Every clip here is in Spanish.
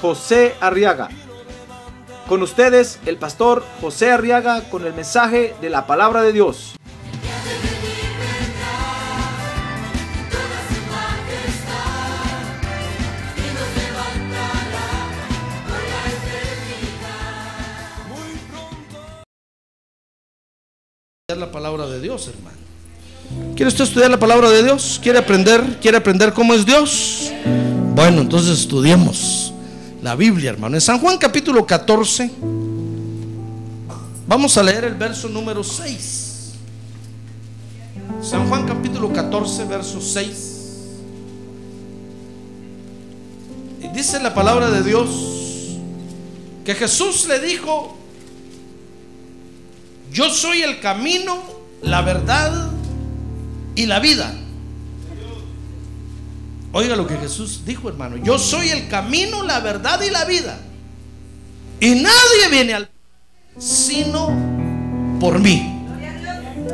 José Arriaga. Con ustedes, el pastor José Arriaga con el mensaje de la palabra de Dios. la palabra de Dios, hermano. ¿Quiere usted estudiar la palabra de Dios? ¿Quiere aprender? ¿Quiere aprender cómo es Dios? Bueno, entonces estudiemos la Biblia, hermano. En San Juan capítulo 14, vamos a leer el verso número 6. San Juan capítulo 14, verso 6. Y dice la palabra de Dios que Jesús le dijo, yo soy el camino, la verdad y la vida. Oiga lo que Jesús dijo, hermano. Yo soy el camino, la verdad y la vida. Y nadie viene al sino por mí.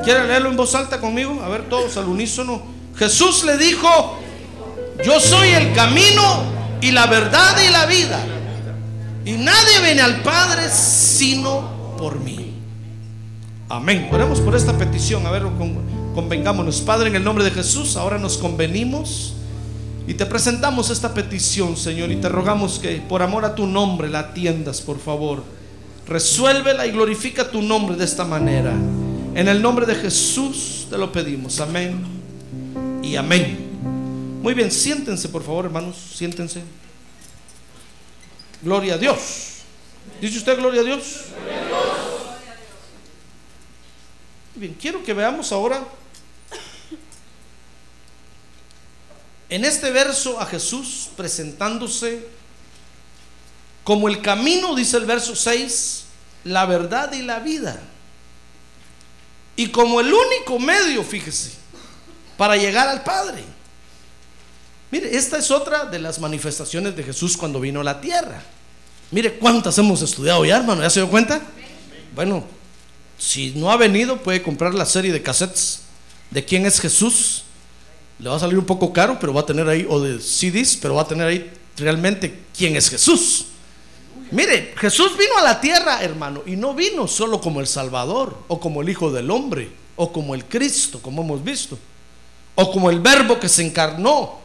¿Quiere leerlo en voz alta conmigo? A ver, todos al unísono. Jesús le dijo, yo soy el camino y la verdad y la vida. Y nadie viene al Padre sino por mí. Amén. Oremos por esta petición. A ver, convengámonos. Padre, en el nombre de Jesús, ahora nos convenimos y te presentamos esta petición, Señor, y te rogamos que por amor a tu nombre la atiendas, por favor. Resuélvela y glorifica tu nombre de esta manera. En el nombre de Jesús te lo pedimos. Amén y amén. Muy bien, siéntense, por favor, hermanos, siéntense. Gloria a Dios. ¿Dice usted gloria a Dios? Gloria a Dios. Bien, quiero que veamos ahora en este verso a Jesús presentándose como el camino, dice el verso 6, la verdad y la vida. Y como el único medio, fíjese, para llegar al Padre. Mire, esta es otra de las manifestaciones de Jesús cuando vino a la tierra. Mire cuántas hemos estudiado ya, hermano, ¿ya se dio cuenta? Bueno, si no ha venido, puede comprar la serie de cassettes de quién es Jesús. Le va a salir un poco caro, pero va a tener ahí, o de CDs, pero va a tener ahí realmente quién es Jesús. Mire, Jesús vino a la tierra, hermano, y no vino solo como el Salvador, o como el Hijo del Hombre, o como el Cristo, como hemos visto, o como el Verbo que se encarnó,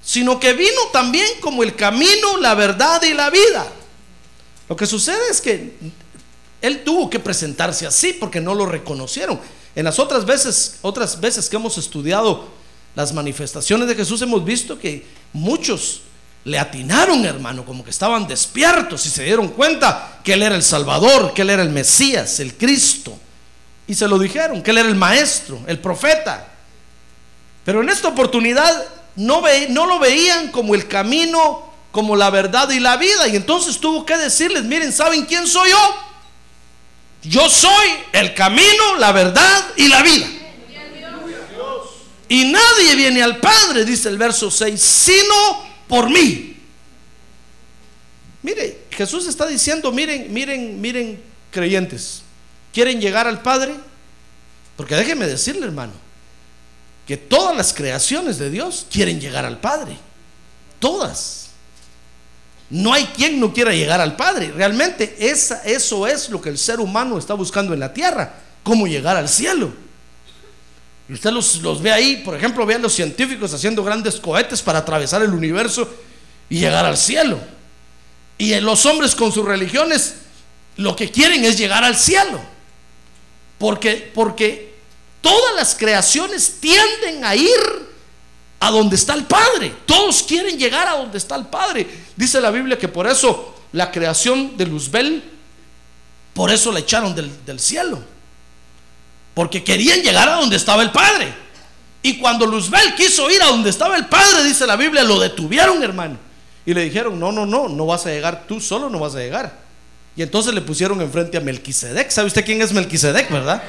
sino que vino también como el camino, la verdad y la vida. Lo que sucede es que él tuvo que presentarse así porque no lo reconocieron. En las otras veces, otras veces que hemos estudiado las manifestaciones de Jesús hemos visto que muchos le atinaron, hermano, como que estaban despiertos y se dieron cuenta que él era el Salvador, que él era el Mesías, el Cristo. Y se lo dijeron, que él era el maestro, el profeta. Pero en esta oportunidad no, ve, no lo veían como el camino, como la verdad y la vida. Y entonces tuvo que decirles, miren, ¿saben quién soy yo? Yo soy el camino, la verdad y la vida. Y nadie viene al Padre, dice el verso 6, sino por mí. Mire, Jesús está diciendo, miren, miren, miren, creyentes, ¿quieren llegar al Padre? Porque déjenme decirle, hermano, que todas las creaciones de Dios quieren llegar al Padre. Todas. No hay quien no quiera llegar al Padre. Realmente eso es lo que el ser humano está buscando en la tierra, cómo llegar al cielo. Y usted los, ve ahí, por ejemplo, vean los científicos haciendo grandes cohetes para atravesar el universo y llegar al cielo. Y los hombres con sus religiones lo que quieren es llegar al cielo. Porque, porque todas las creaciones tienden a ir a donde está el Padre. Todos quieren llegar a donde está el Padre. Dice la Biblia que por eso la creación de Luzbel, por eso la echaron del, cielo. Porque querían llegar a donde estaba el Padre. Y cuando Luzbel quiso ir a donde estaba el Padre, dice la Biblia, lo detuvieron, hermano. Y le dijeron, no, no, no, no vas a llegar tú solo, no vas a llegar. Y entonces le pusieron enfrente a Melquisedec. ¿Sabe usted quién es Melquisedec, verdad?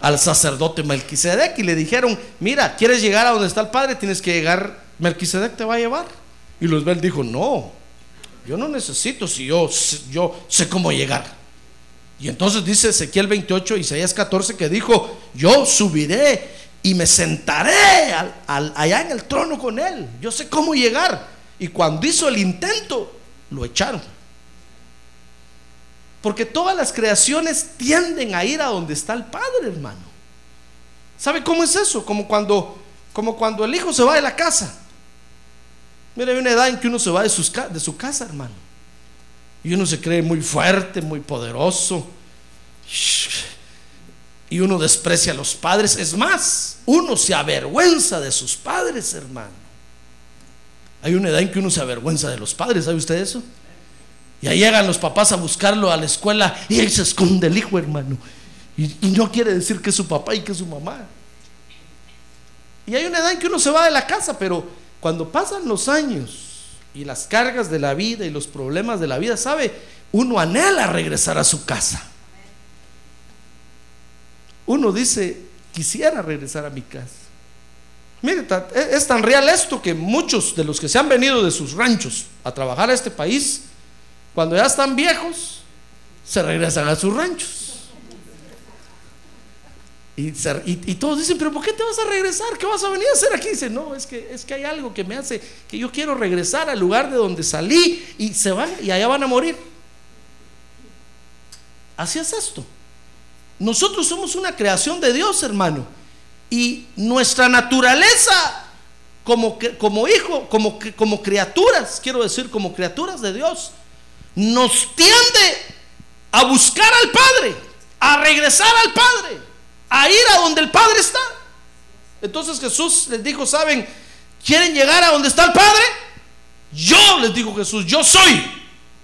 Al sacerdote Melquisedec. Y le dijeron, mira, ¿quieres llegar a donde está el Padre? Tienes que llegar, Melquisedec te va a llevar. Y Luzbel dijo, no, yo no necesito si yo, yo sé cómo llegar. Y entonces dice Ezequiel 28, Isaías 14, que dijo, yo subiré y me sentaré allá en el trono con él. Yo sé cómo llegar. Y cuando hizo el intento, lo echaron. Porque todas las creaciones tienden a ir a donde está el Padre, hermano. ¿Sabe cómo es eso? Como cuando, como cuando el hijo se va de la casa. Mira, hay una edad en que uno se va de, de su casa, hermano. Y uno se cree muy fuerte, muy poderoso. Y uno desprecia a los padres. Es más, uno se avergüenza de sus padres, hermano. Hay una edad en que uno se avergüenza de los padres, ¿sabe usted eso? Y ahí llegan los papás a buscarlo a la escuela y ahí se esconde el hijo, hermano. Y, y, no quiere decir que es su papá y que es su mamá. Y hay una edad en que uno se va de la casa, pero cuando pasan los años y las cargas de la vida y los problemas de la vida, ¿sabe? Uno anhela regresar a su casa. Uno dice, quisiera regresar a mi casa. Mire, es tan real esto que muchos de los que se han venido de sus ranchos a trabajar a este país, cuando ya están viejos, se regresan a sus ranchos. Y, todos dicen, pero ¿por qué te vas a regresar? ¿Qué vas a venir a hacer aquí? Dice, no, es que, es que hay algo que me hace que yo quiero regresar al lugar de donde salí y se van y allá van a morir. Así es esto. Nosotros somos una creación de Dios, hermano. Y nuestra naturaleza como, como hijo, como, como criaturas, quiero decir, como criaturas de Dios, nos tiende a buscar al Padre, a regresar al Padre, a ir a donde el Padre está. Entonces Jesús les dijo, ¿saben? ¿Quieren llegar a donde está el Padre? Yo les dijo Jesús, yo soy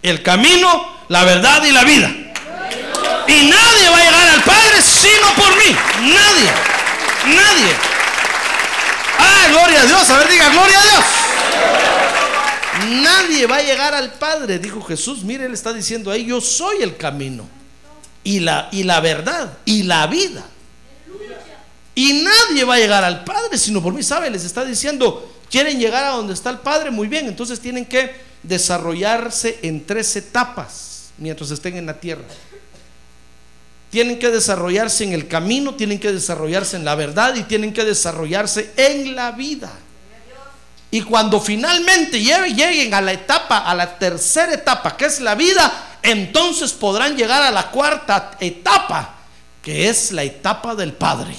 el camino, la verdad y la vida. Y nadie va a llegar al Padre sino por mí. Nadie. Nadie. Ah, gloria a Dios. A ver, diga, gloria a Dios. Nadie va a llegar al Padre, dijo Jesús. Mire, él está diciendo ahí, yo soy el camino y la, y la verdad y la vida. Y nadie va a llegar al Padre sino por mí. ¿Sabe? Les está diciendo, quieren llegar a donde está el Padre, muy bien. Entonces tienen que desarrollarse en tres etapas mientras estén en la tierra tienen que desarrollarse en el camino, tienen que desarrollarse en la verdad y tienen que desarrollarse en la vida. Y cuando finalmente lleguen a la etapa, a la tercera etapa, que es la vida, entonces podrán llegar a la cuarta etapa, que es la etapa del Padre.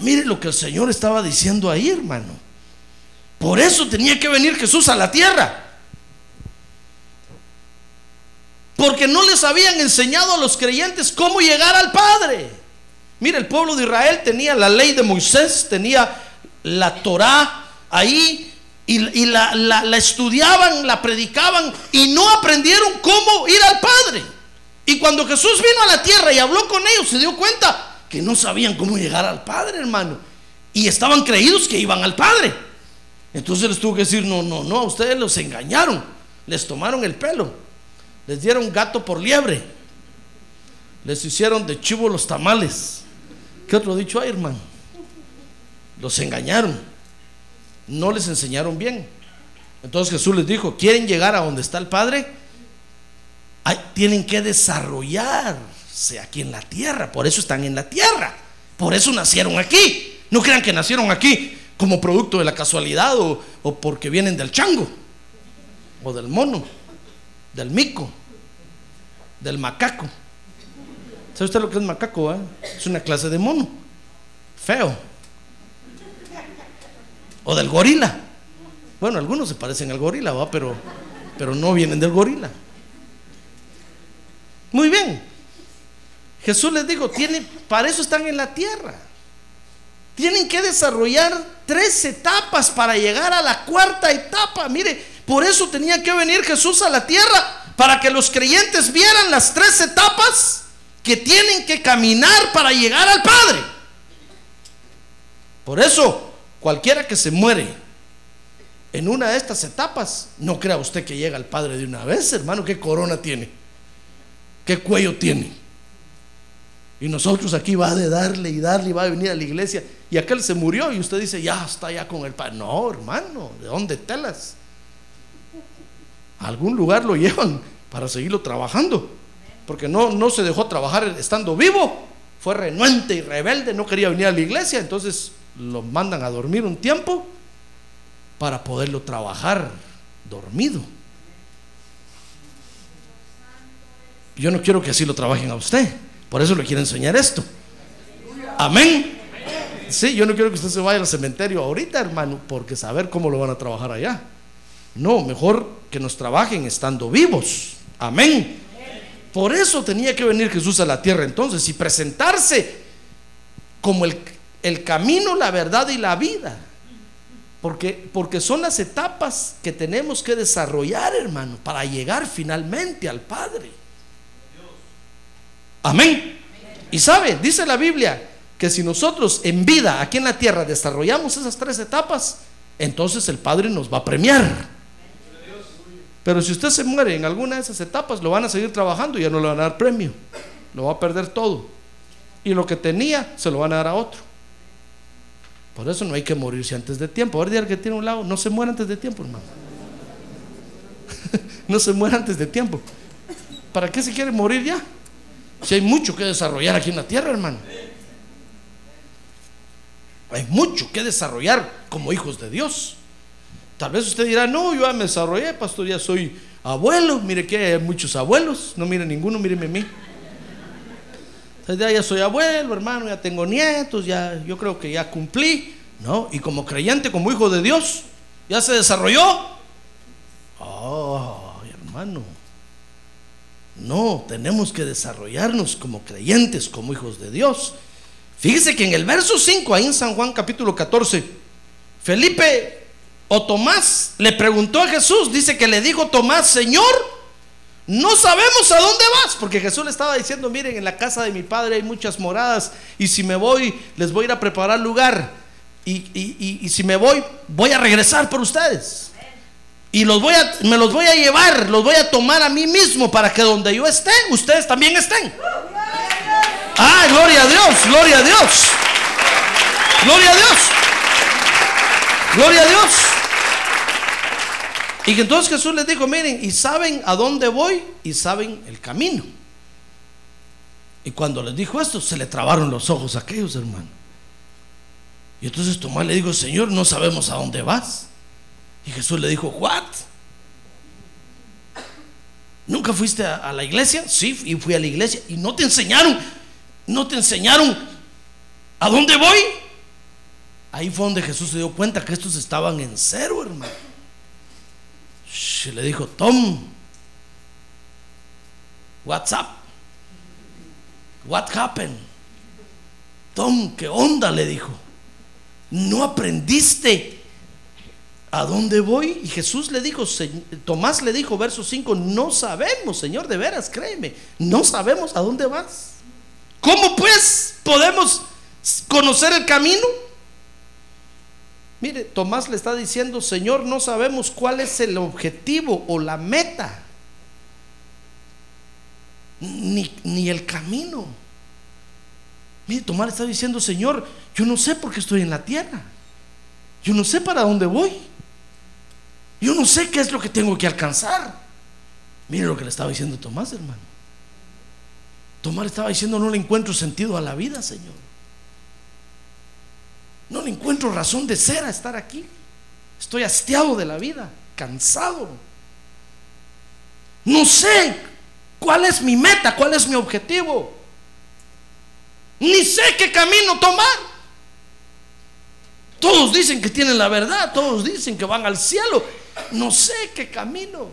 Mire lo que el Señor estaba diciendo ahí, hermano. Por eso tenía que venir Jesús a la tierra porque no les habían enseñado a los creyentes cómo llegar al Padre. Mire, el pueblo de Israel tenía la ley de Moisés, tenía la Torá ahí y, la, la, estudiaban, la predicaban y no aprendieron cómo ir al Padre. Y cuando Jesús vino a la tierra y habló con ellos, se dio cuenta que no sabían cómo llegar al Padre, hermano. Y estaban creídos que iban al Padre. Entonces les tuvo que decir, no, no, no, ustedes los engañaron, les tomaron el pelo. Les dieron gato por liebre. Les hicieron de chivo los tamales. ¿Qué otro dicho hay, hermano? Los engañaron. No les enseñaron bien. Entonces Jesús les dijo, ¿quieren llegar a donde está el Padre? tienen que desarrollarse aquí en la tierra. Por eso están en la tierra. Por eso nacieron aquí. No crean que nacieron aquí como producto de la casualidad o, porque vienen del chango o del mono, del mico del macaco. ¿Sabe usted lo que es macaco? Eh? Es una clase de mono. Feo. O del gorila. Bueno, algunos se parecen al gorila, ¿va? Pero, pero no vienen del gorila. Muy bien. Jesús les dijo, tiene, para eso están en la tierra. Tienen que desarrollar tres etapas para llegar a la cuarta etapa. Mire, por eso tenía que venir Jesús a la tierra para que los creyentes vieran las tres etapas que tienen que caminar para llegar al Padre. Por eso, cualquiera que se muere en una de estas etapas, no crea usted que llega el Padre de una vez, hermano, qué corona tiene, qué cuello tiene. Y nosotros aquí va de darle y darle y va a venir a la iglesia. Y aquel se murió y usted dice, ya está ya con el Padre. No, hermano, ¿de dónde telas? Algún lugar lo llevan para seguirlo trabajando. Porque no, no se dejó trabajar estando vivo. Fue renuente y rebelde, no quería venir a la iglesia. Entonces lo mandan a dormir un tiempo para poderlo trabajar dormido. Yo no quiero que así lo trabajen a usted. Por eso le quiero enseñar esto. Amén. Sí, yo no quiero que usted se vaya al cementerio ahorita, hermano, porque saber cómo lo van a trabajar allá. No, mejor que nos trabajen estando vivos. Amén. Por eso tenía que venir Jesús a la tierra entonces y presentarse como el, el camino, la verdad y la vida. Porque, porque son las etapas que tenemos que desarrollar, hermano, para llegar finalmente al Padre. Amén. Y sabe, dice la Biblia que si nosotros en vida aquí en la tierra desarrollamos esas tres etapas, entonces el Padre nos va a premiar. Pero si usted se muere en alguna de esas etapas, lo van a seguir trabajando y ya no le van a dar premio. Lo va a perder todo. Y lo que tenía, se lo van a dar a otro. Por eso no hay que morirse antes de tiempo. A ver, que tiene un lado, no se muera antes de tiempo, hermano. no se muera antes de tiempo. ¿Para qué se quiere morir ya? Si hay mucho que desarrollar aquí en la tierra, hermano. Hay mucho que desarrollar como hijos de Dios. Tal vez usted dirá, no, yo ya me desarrollé, pastor, ya soy abuelo. Mire que hay muchos abuelos. No mire ninguno, míreme a mí. Ya, ya soy abuelo, hermano, ya tengo nietos, ya yo creo que ya cumplí. ¿No? Y como creyente, como hijo de Dios, ya se desarrolló. Oh, hermano. No, tenemos que desarrollarnos como creyentes, como hijos de Dios. Fíjese que en el verso 5, ahí en San Juan capítulo 14, Felipe o Tomás le preguntó a Jesús, dice que le dijo Tomás, Señor, no sabemos a dónde vas, porque Jesús le estaba diciendo, miren, en la casa de mi padre hay muchas moradas, y si me voy, les voy a ir a preparar lugar, y, y si me voy, voy a regresar por ustedes. Y los voy a, me los voy a llevar, los voy a tomar a mí mismo para que donde yo esté, ustedes también estén. Ah, gloria a Dios, gloria a Dios. Gloria a Dios. Gloria a Dios. Y entonces Jesús les dijo, miren, y saben a dónde voy y saben el camino. Y cuando les dijo esto, se le trabaron los ojos a aquellos hermanos. Y entonces Tomás le dijo, Señor, no sabemos a dónde vas. Y Jesús le dijo, ¿what? ¿Nunca fuiste a, la iglesia? Sí, y fui a la iglesia. ¿Y no te enseñaron? ¿No te enseñaron a dónde voy? Ahí fue donde Jesús se dio cuenta que estos estaban en cero, hermano. Le dijo, Tom, what's up? What happened? Tom, ¿qué onda? Le dijo. ¿No aprendiste ¿A dónde voy? Y Jesús le dijo, Tomás le dijo, verso 5, no sabemos, Señor, de veras, créeme, no sabemos a dónde vas. ¿Cómo pues podemos conocer el camino? Mire, Tomás le está diciendo, Señor, no sabemos cuál es el objetivo o la meta, ni, ni el camino. Mire, Tomás le está diciendo, Señor, yo no sé por qué estoy en la tierra. Yo no sé para dónde voy. Yo no sé qué es lo que tengo que alcanzar. Mire lo que le estaba diciendo Tomás, hermano. Tomás le estaba diciendo, no le encuentro sentido a la vida, Señor. No le encuentro razón de ser a estar aquí. Estoy hastiado de la vida, cansado. No sé cuál es mi meta, cuál es mi objetivo. Ni sé qué camino tomar. Todos dicen que tienen la verdad, todos dicen que van al cielo no sé qué camino.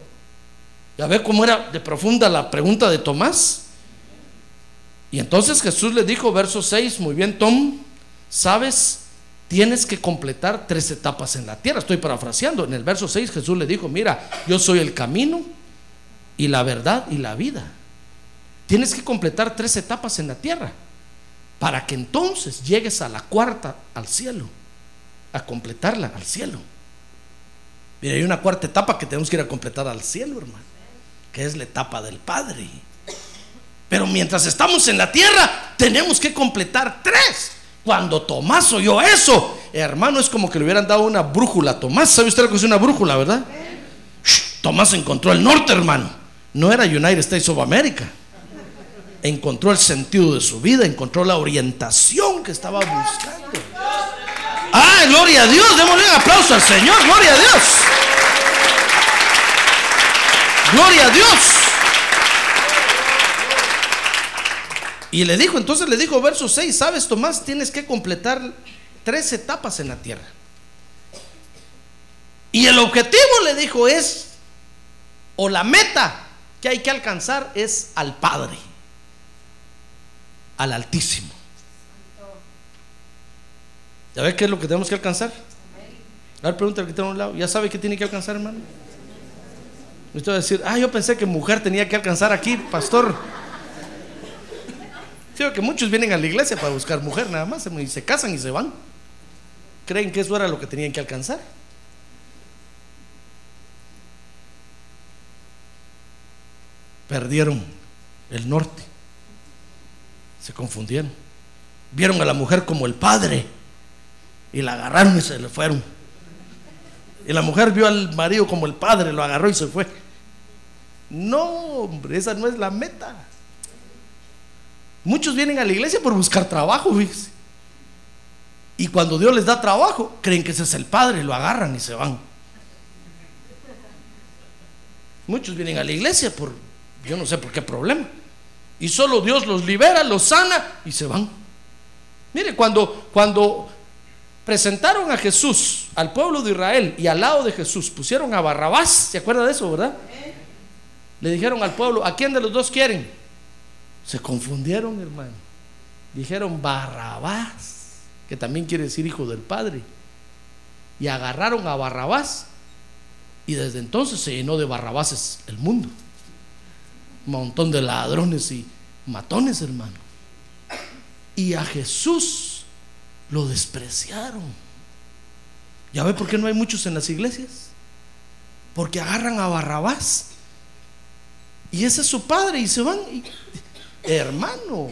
Ya ve cómo era de profunda la pregunta de Tomás. Y entonces Jesús le dijo, verso 6, muy bien, Tom, sabes, tienes que completar tres etapas en la tierra. Estoy parafraseando. En el verso 6 Jesús le dijo, mira, yo soy el camino y la verdad y la vida. Tienes que completar tres etapas en la tierra para que entonces llegues a la cuarta, al cielo, a completarla al cielo. Mire, hay una cuarta etapa que tenemos que ir a completar al cielo, hermano, que es la etapa del Padre. Pero mientras estamos en la tierra, tenemos que completar tres. Cuando Tomás oyó eso, hermano, es como que le hubieran dado una brújula Tomás. ¿Sabe usted lo que es una brújula, verdad? Tomás encontró el norte, hermano. No era United States of America. Encontró el sentido de su vida, encontró la orientación que estaba buscando. Ah, gloria a Dios, démosle un aplauso al Señor, gloria a Dios. Gloria a Dios. Y le dijo, entonces le dijo, verso 6, sabes Tomás, tienes que completar tres etapas en la tierra. Y el objetivo, le dijo, es, o la meta que hay que alcanzar es al Padre, al Altísimo. ¿Ya ve qué es lo que tenemos que alcanzar? A ver, pregúntale que tengo a un lado. ¿Ya sabe qué tiene que alcanzar, hermano? Usted va a decir, ah, yo pensé que mujer tenía que alcanzar aquí, pastor. Creo que muchos vienen a la iglesia para buscar mujer nada más y se casan y se van. Creen que eso era lo que tenían que alcanzar. Perdieron el norte. Se confundieron. Vieron a la mujer como el padre y la agarraron y se le fueron. Y la mujer vio al marido como el padre, lo agarró y se fue. No, hombre, esa no es la meta. Muchos vienen a la iglesia por buscar trabajo, fíjese. Y cuando Dios les da trabajo, creen que ese es el Padre, lo agarran y se van. Muchos vienen a la iglesia por, yo no sé por qué problema. Y solo Dios los libera, los sana y se van. Mire, cuando, cuando presentaron a Jesús al pueblo de Israel y al lado de Jesús pusieron a Barrabás, ¿se acuerda de eso, verdad? Le dijeron al pueblo, ¿a quién de los dos quieren? Se confundieron, hermano. Dijeron Barrabás, que también quiere decir hijo del Padre. Y agarraron a Barrabás. Y desde entonces se llenó de Barrabases el mundo. Un montón de ladrones y matones, hermano. Y a Jesús lo despreciaron. ¿Ya ve por qué no hay muchos en las iglesias? Porque agarran a Barrabás. Y ese es su padre y se van. Y, hermano,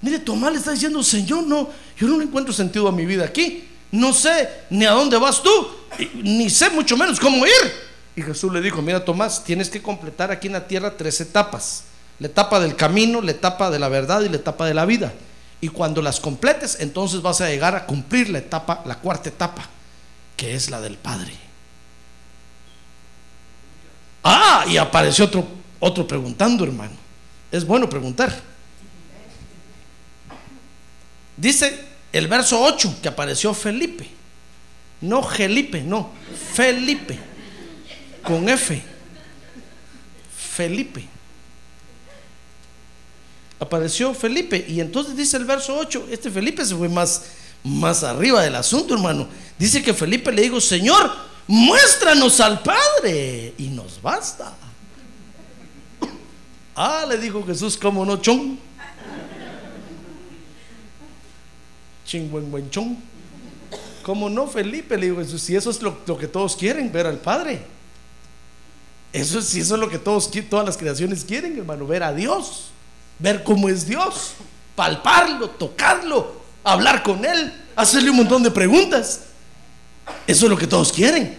mire, Tomás le está diciendo, Señor, no, yo no encuentro sentido a mi vida aquí. No sé ni a dónde vas tú, ni sé mucho menos cómo ir. Y Jesús le dijo, mira Tomás, tienes que completar aquí en la tierra tres etapas. La etapa del camino, la etapa de la verdad y la etapa de la vida. Y cuando las completes, entonces vas a llegar a cumplir la etapa, la cuarta etapa, que es la del Padre. Ah, y apareció otro, otro preguntando, hermano. Es bueno preguntar. Dice el verso 8 que apareció Felipe. No Felipe, no, Felipe. Con F. Felipe. Apareció Felipe. Y entonces dice el verso 8, este Felipe se fue más, más arriba del asunto, hermano. Dice que Felipe le dijo, Señor, muéstranos al Padre y nos basta. Ah, le dijo Jesús, ¿cómo no, chon? Ching, buen, buen chon. ¿Cómo no, Felipe? Le dijo Jesús, si eso es lo, que todos quieren, ver al Padre. Eso es, si eso es lo que todos, todas las creaciones quieren, hermano, ver a Dios, ver cómo es Dios, palparlo, tocarlo, hablar con Él, hacerle un montón de preguntas. Eso es lo que todos quieren.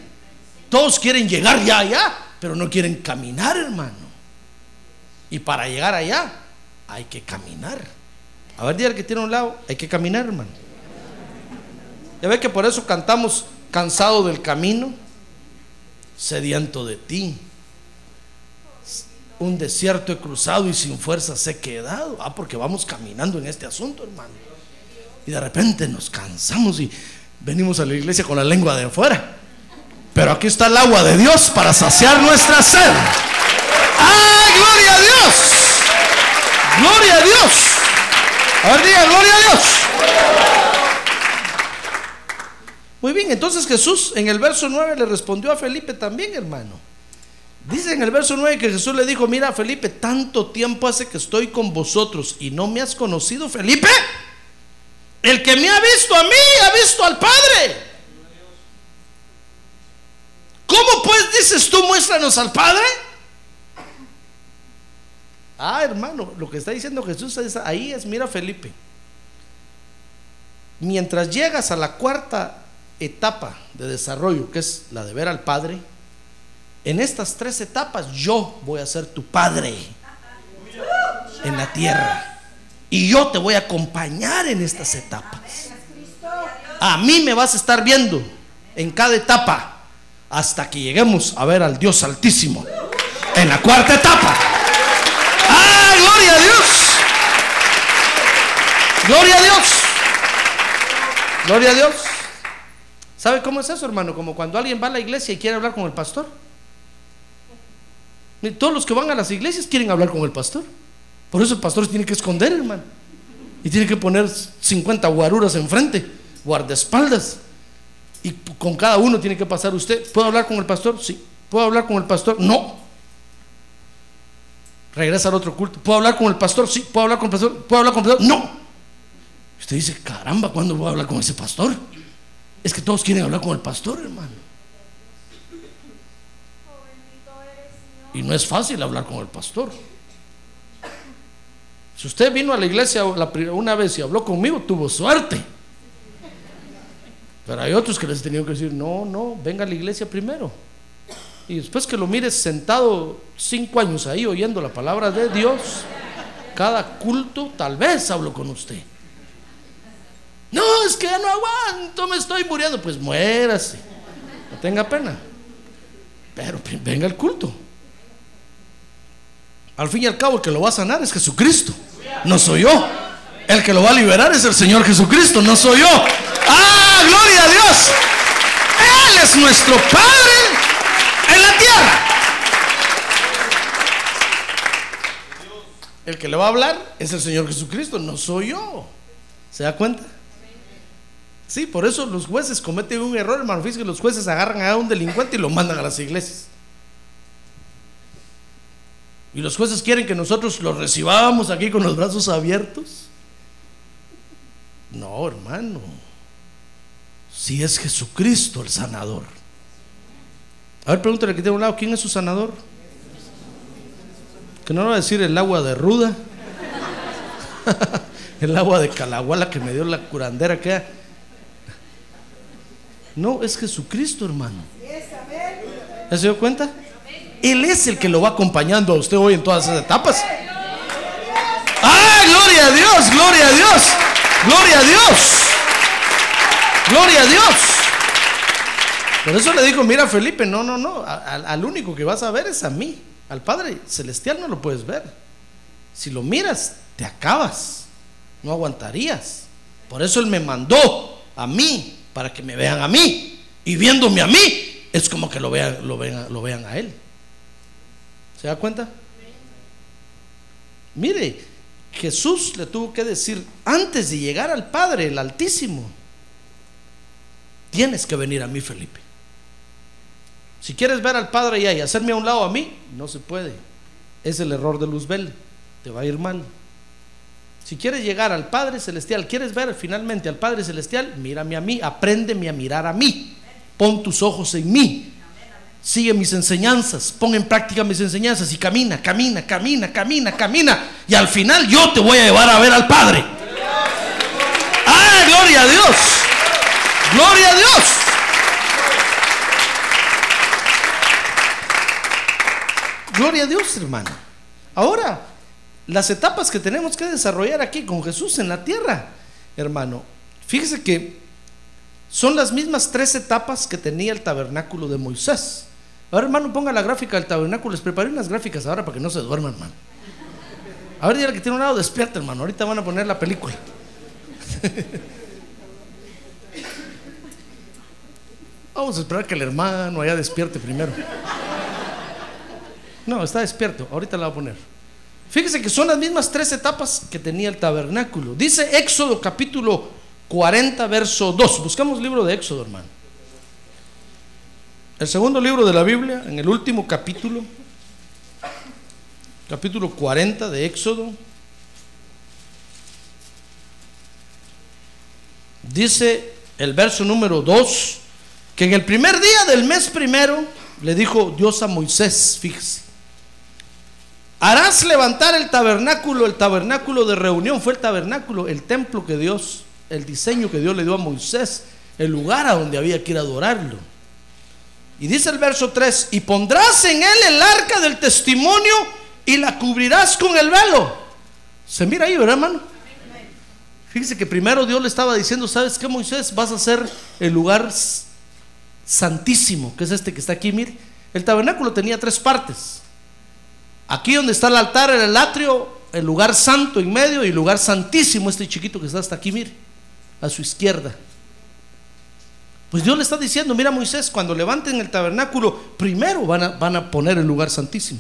Todos quieren llegar ya allá, pero no quieren caminar, hermano. Y para llegar allá hay que caminar. A ver, día que tiene un lado, hay que caminar, hermano. Ya ve que por eso cantamos cansado del camino, sediento de ti. Un desierto he cruzado y sin fuerzas he quedado. Ah, porque vamos caminando en este asunto, hermano. Y de repente nos cansamos y venimos a la iglesia con la lengua de afuera. Pero aquí está el agua de Dios para saciar nuestra sed. ¡Ah, gloria a Dios! ¡Gloria a Dios! Gloria a Dios. Muy bien, entonces Jesús en el verso 9 le respondió a Felipe también, hermano. Dice en el verso 9 que Jesús le dijo, mira Felipe, tanto tiempo hace que estoy con vosotros y no me has conocido, Felipe. El que me ha visto a mí, ha visto al Padre. ¿Cómo pues dices tú, muéstranos al Padre? Ah, hermano, lo que está diciendo Jesús es, ahí es, mira Felipe. Mientras llegas a la cuarta etapa de desarrollo, que es la de ver al Padre, en estas tres etapas yo voy a ser tu Padre en la tierra. Y yo te voy a acompañar en estas etapas. A mí me vas a estar viendo en cada etapa hasta que lleguemos a ver al Dios Altísimo en la cuarta etapa. ¡Ah, gloria a Dios! ¡Gloria a Dios! ¡Gloria a Dios! ¿Sabe cómo es eso, hermano? Como cuando alguien va a la iglesia y quiere hablar con el pastor. Todos los que van a las iglesias quieren hablar con el pastor. Por eso el pastor se tiene que esconder, hermano. Y tiene que poner 50 guaruras enfrente, guardaespaldas. Y con cada uno tiene que pasar usted. ¿Puedo hablar con el pastor? Sí. ¿Puedo hablar con el pastor? No. Regresa al otro culto. ¿Puedo hablar con el pastor? Sí. ¿Puedo hablar con el pastor? ¿Puedo hablar con el pastor? No. Usted dice, caramba, ¿cuándo voy a hablar con ese pastor? Es que todos quieren hablar con el pastor, hermano. Y no es fácil hablar con el pastor. Si usted vino a la iglesia una vez y habló conmigo, tuvo suerte. Pero hay otros que les he tenido que decir, no, no, venga a la iglesia primero. Y después que lo mires sentado cinco años ahí oyendo la palabra de Dios, cada culto tal vez hablo con usted. No, es que ya no aguanto, me estoy muriendo. Pues muérase, no tenga pena. Pero venga al culto. Al fin y al cabo, el que lo va a sanar es Jesucristo, no soy yo. El que lo va a liberar es el Señor Jesucristo, no soy yo. ¡Ah, gloria a Dios! Él es nuestro Padre en la tierra. El que le va a hablar es el Señor Jesucristo, no soy yo. ¿Se da cuenta? Sí, por eso los jueces cometen un error, hermano. Fíjese que los jueces agarran a un delincuente y lo mandan a las iglesias. Y los jueces quieren que nosotros lo recibamos aquí con los brazos abiertos. No, hermano. Si es Jesucristo el sanador. A ver, pregúntale que tiene un lado, ¿quién es su sanador? Que no va a decir el agua de ruda. el agua de calahuala que me dio la curandera que No, es Jesucristo, hermano. ¿Ya se dio cuenta? Él es el que lo va acompañando a usted hoy en todas esas etapas. ¡Ah, gloria a Dios! ¡Gloria a Dios! ¡Gloria a Dios! ¡Gloria a Dios! Por eso le digo, mira Felipe, no, no, no, al único que vas a ver es a mí. Al Padre Celestial no lo puedes ver. Si lo miras, te acabas. No aguantarías. Por eso Él me mandó a mí, para que me vean a mí. Y viéndome a mí, es como que lo vean, lo vean, lo vean a Él. ¿Se da cuenta? Mire, Jesús le tuvo que decir, antes de llegar al Padre, el Altísimo, tienes que venir a mí, Felipe. Si quieres ver al Padre allá y hacerme a un lado a mí, no se puede. Es el error de Luzbel, te va a ir mal. Si quieres llegar al Padre Celestial, quieres ver finalmente al Padre Celestial, mírame a mí, apréndeme a mirar a mí. Pon tus ojos en mí, Sigue mis enseñanzas, pon en práctica mis enseñanzas y camina, camina, camina, camina, camina. Y al final yo te voy a llevar a ver al Padre. ¡Ah, gloria a Dios! ¡Gloria a Dios! Gloria a Dios, hermano. Ahora, las etapas que tenemos que desarrollar aquí con Jesús en la tierra, hermano. Fíjese que son las mismas tres etapas que tenía el tabernáculo de Moisés. Ahora, hermano, ponga la gráfica del tabernáculo. Les preparé unas gráficas ahora para que no se duerman, hermano. A ver, dígale que tiene un lado, despierta, hermano. Ahorita van a poner la película. Vamos a esperar que el hermano allá despierte primero. No, está despierto. Ahorita la voy a poner. Fíjese que son las mismas tres etapas que tenía el tabernáculo. Dice Éxodo capítulo 40, verso 2. Buscamos libro de Éxodo, hermano. El segundo libro de la Biblia, en el último capítulo, capítulo 40 de Éxodo, dice el verso número 2, que en el primer día del mes primero le dijo Dios a Moisés, fíjese. Harás levantar el tabernáculo, el tabernáculo de reunión, fue el tabernáculo, el templo que Dios, el diseño que Dios le dio a Moisés, el lugar a donde había que ir a adorarlo. Y dice el verso 3, y pondrás en él el arca del testimonio y la cubrirás con el velo. Se mira ahí, ¿verdad, hermano? Fíjese que primero Dios le estaba diciendo, ¿sabes qué, Moisés? Vas a ser el lugar santísimo, que es este que está aquí, mire. El tabernáculo tenía tres partes. Aquí donde está el altar era el atrio, el lugar santo en medio y el lugar santísimo, este chiquito que está hasta aquí, mire, a su izquierda. Pues Dios le está diciendo, mira Moisés, cuando levanten el tabernáculo, primero van a, van a poner el lugar santísimo.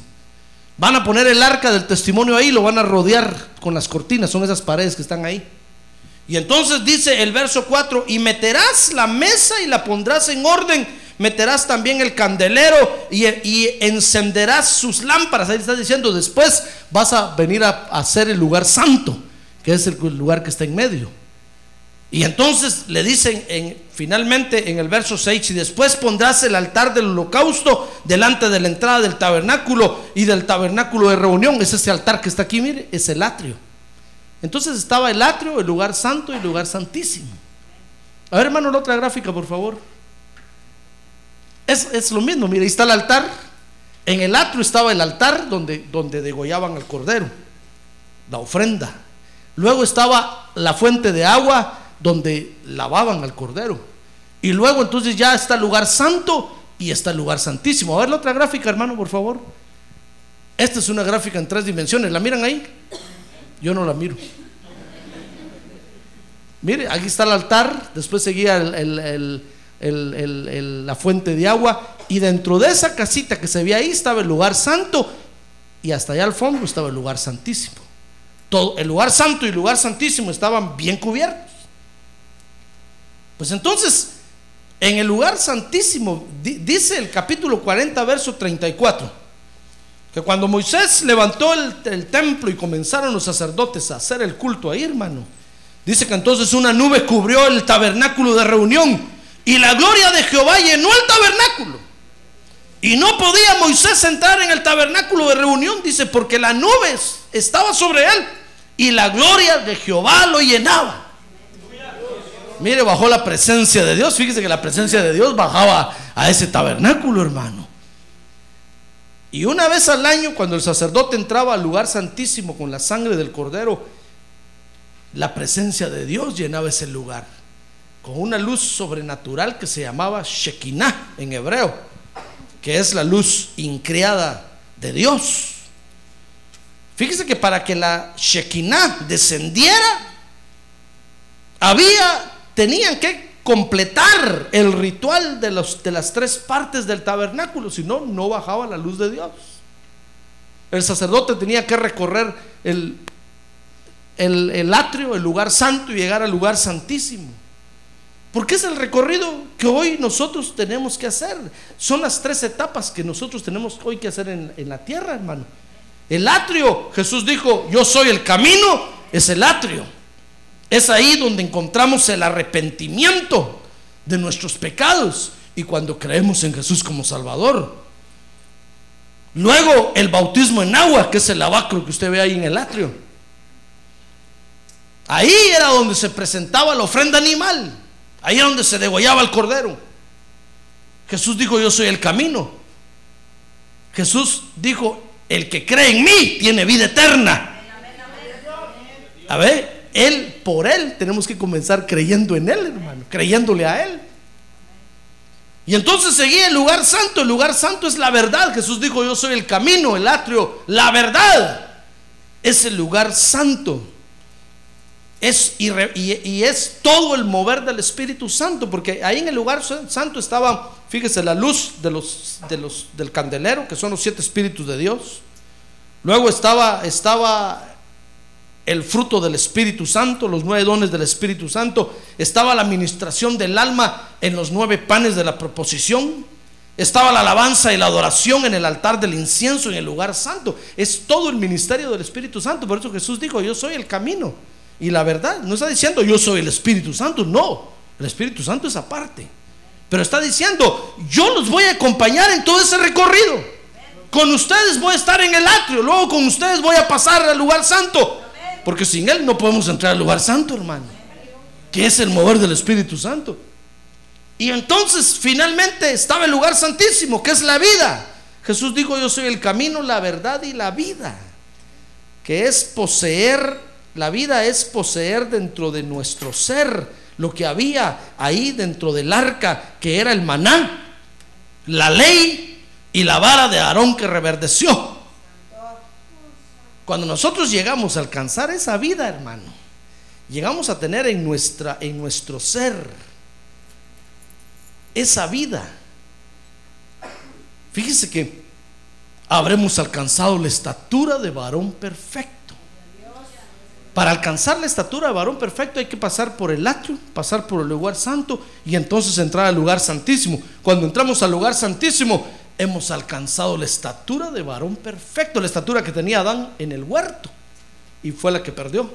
Van a poner el arca del testimonio ahí, lo van a rodear con las cortinas, son esas paredes que están ahí. Y entonces dice el verso 4, y meterás la mesa y la pondrás en orden, meterás también el candelero y, encenderás sus lámparas. Ahí está diciendo, después vas a venir a, hacer el lugar santo, que es el lugar que está en medio. Y entonces le dicen en, finalmente en el verso 6, y después pondrás el altar del holocausto delante de la entrada del tabernáculo y del tabernáculo de reunión. Es ese altar que está aquí, mire, es el atrio. Entonces estaba el atrio, el lugar santo y el lugar santísimo. A ver, hermano, la otra gráfica, por favor. Es, es lo mismo, mire, ahí está el altar. En el atrio estaba el altar donde, donde degollaban al cordero, la ofrenda. Luego estaba la fuente de agua donde lavaban al cordero. Y luego entonces ya está el lugar santo y está el lugar santísimo. A ver la otra gráfica, hermano, por favor. Esta es una gráfica en tres dimensiones. ¿La miran ahí? Yo no la miro. Mire, aquí está el altar, después seguía la fuente de agua y dentro de esa casita que se veía ahí estaba el lugar santo y hasta allá al fondo estaba el lugar santísimo. Todo, el lugar santo y el lugar santísimo estaban bien cubiertos. Pues entonces, en el lugar santísimo, dice el capítulo 40, verso 34, que cuando Moisés levantó el, templo y comenzaron los sacerdotes a hacer el culto ahí, hermano, dice que entonces una nube cubrió el tabernáculo de reunión y la gloria de Jehová llenó el tabernáculo. Y no podía Moisés entrar en el tabernáculo de reunión, dice, porque la nube estaba sobre él y la gloria de Jehová lo llenaba. Mire, bajó la presencia de Dios. Fíjese que la presencia de Dios bajaba a ese tabernáculo, hermano. Y una vez al año, cuando el sacerdote entraba al lugar santísimo con la sangre del cordero, la presencia de Dios llenaba ese lugar con una luz sobrenatural que se llamaba Shekinah en hebreo, que es la luz increada de Dios. Fíjese que para que la Shekinah descendiera, había tenían que completar el ritual de, los, de las tres partes del tabernáculo, si no, no bajaba la luz de Dios. El sacerdote tenía que recorrer el, el, el atrio, el lugar santo y llegar al lugar santísimo. Porque es el recorrido que hoy nosotros tenemos que hacer. Son las tres etapas que nosotros tenemos hoy que hacer en, la tierra, hermano. El atrio, Jesús dijo, yo soy el camino, es el atrio. Es ahí donde encontramos el arrepentimiento de nuestros pecados y cuando creemos en Jesús como Salvador. Luego el bautismo en agua, que es el lavacro que usted ve ahí en el atrio. Ahí era donde se presentaba la ofrenda animal. Ahí era donde se degollaba el cordero. Jesús dijo, yo soy el camino. Jesús dijo, el que cree en mí tiene vida eterna. A ver, él, por Él, tenemos que comenzar creyendo en Él, hermano, creyéndole a Él. Y entonces seguía el lugar santo. El lugar santo es la verdad. Jesús dijo, yo soy el camino, el atrio, la verdad. Es el lugar santo. Es, y, y, es todo el mover del Espíritu Santo, porque ahí en el lugar santo estaba, fíjese, la luz de los, de los, del candelero, que son los siete espíritus de Dios. Luego estaba, estaba el fruto del Espíritu Santo, los nueve dones del Espíritu Santo, estaba la administración del alma en los nueve panes de la proposición, estaba la alabanza y la adoración en el altar del incienso en el lugar santo. Es todo el ministerio del Espíritu Santo. Por eso Jesús dijo, yo soy el camino y la verdad. No está diciendo yo soy el Espíritu Santo, no, el Espíritu Santo es aparte. Pero está diciendo, yo los voy a acompañar en todo ese recorrido. Con ustedes voy a estar en el atrio, luego con ustedes voy a pasar al lugar santo. Porque sin Él no podemos entrar al lugar santo, hermano. Que es el mover del Espíritu Santo. Y entonces finalmente estaba el lugar santísimo, que es la vida. Jesús dijo, yo soy el camino, la verdad y la vida. Que es poseer, la vida es poseer dentro de nuestro ser lo que había ahí dentro del arca, que era el maná, la ley y la vara de Aarón que reverdeció. Cuando nosotros llegamos a alcanzar esa vida, hermano, llegamos a tener en, nuestra, en nuestro ser esa vida. Fíjese que habremos alcanzado la estatura de varón perfecto. Para alcanzar la estatura de varón perfecto hay que pasar por el atrio, pasar por el lugar santo y entonces entrar al lugar santísimo. Cuando entramos al lugar santísimo, hemos alcanzado la estatura de varón perfecto, la estatura que tenía Adán en el huerto y fue la que perdió.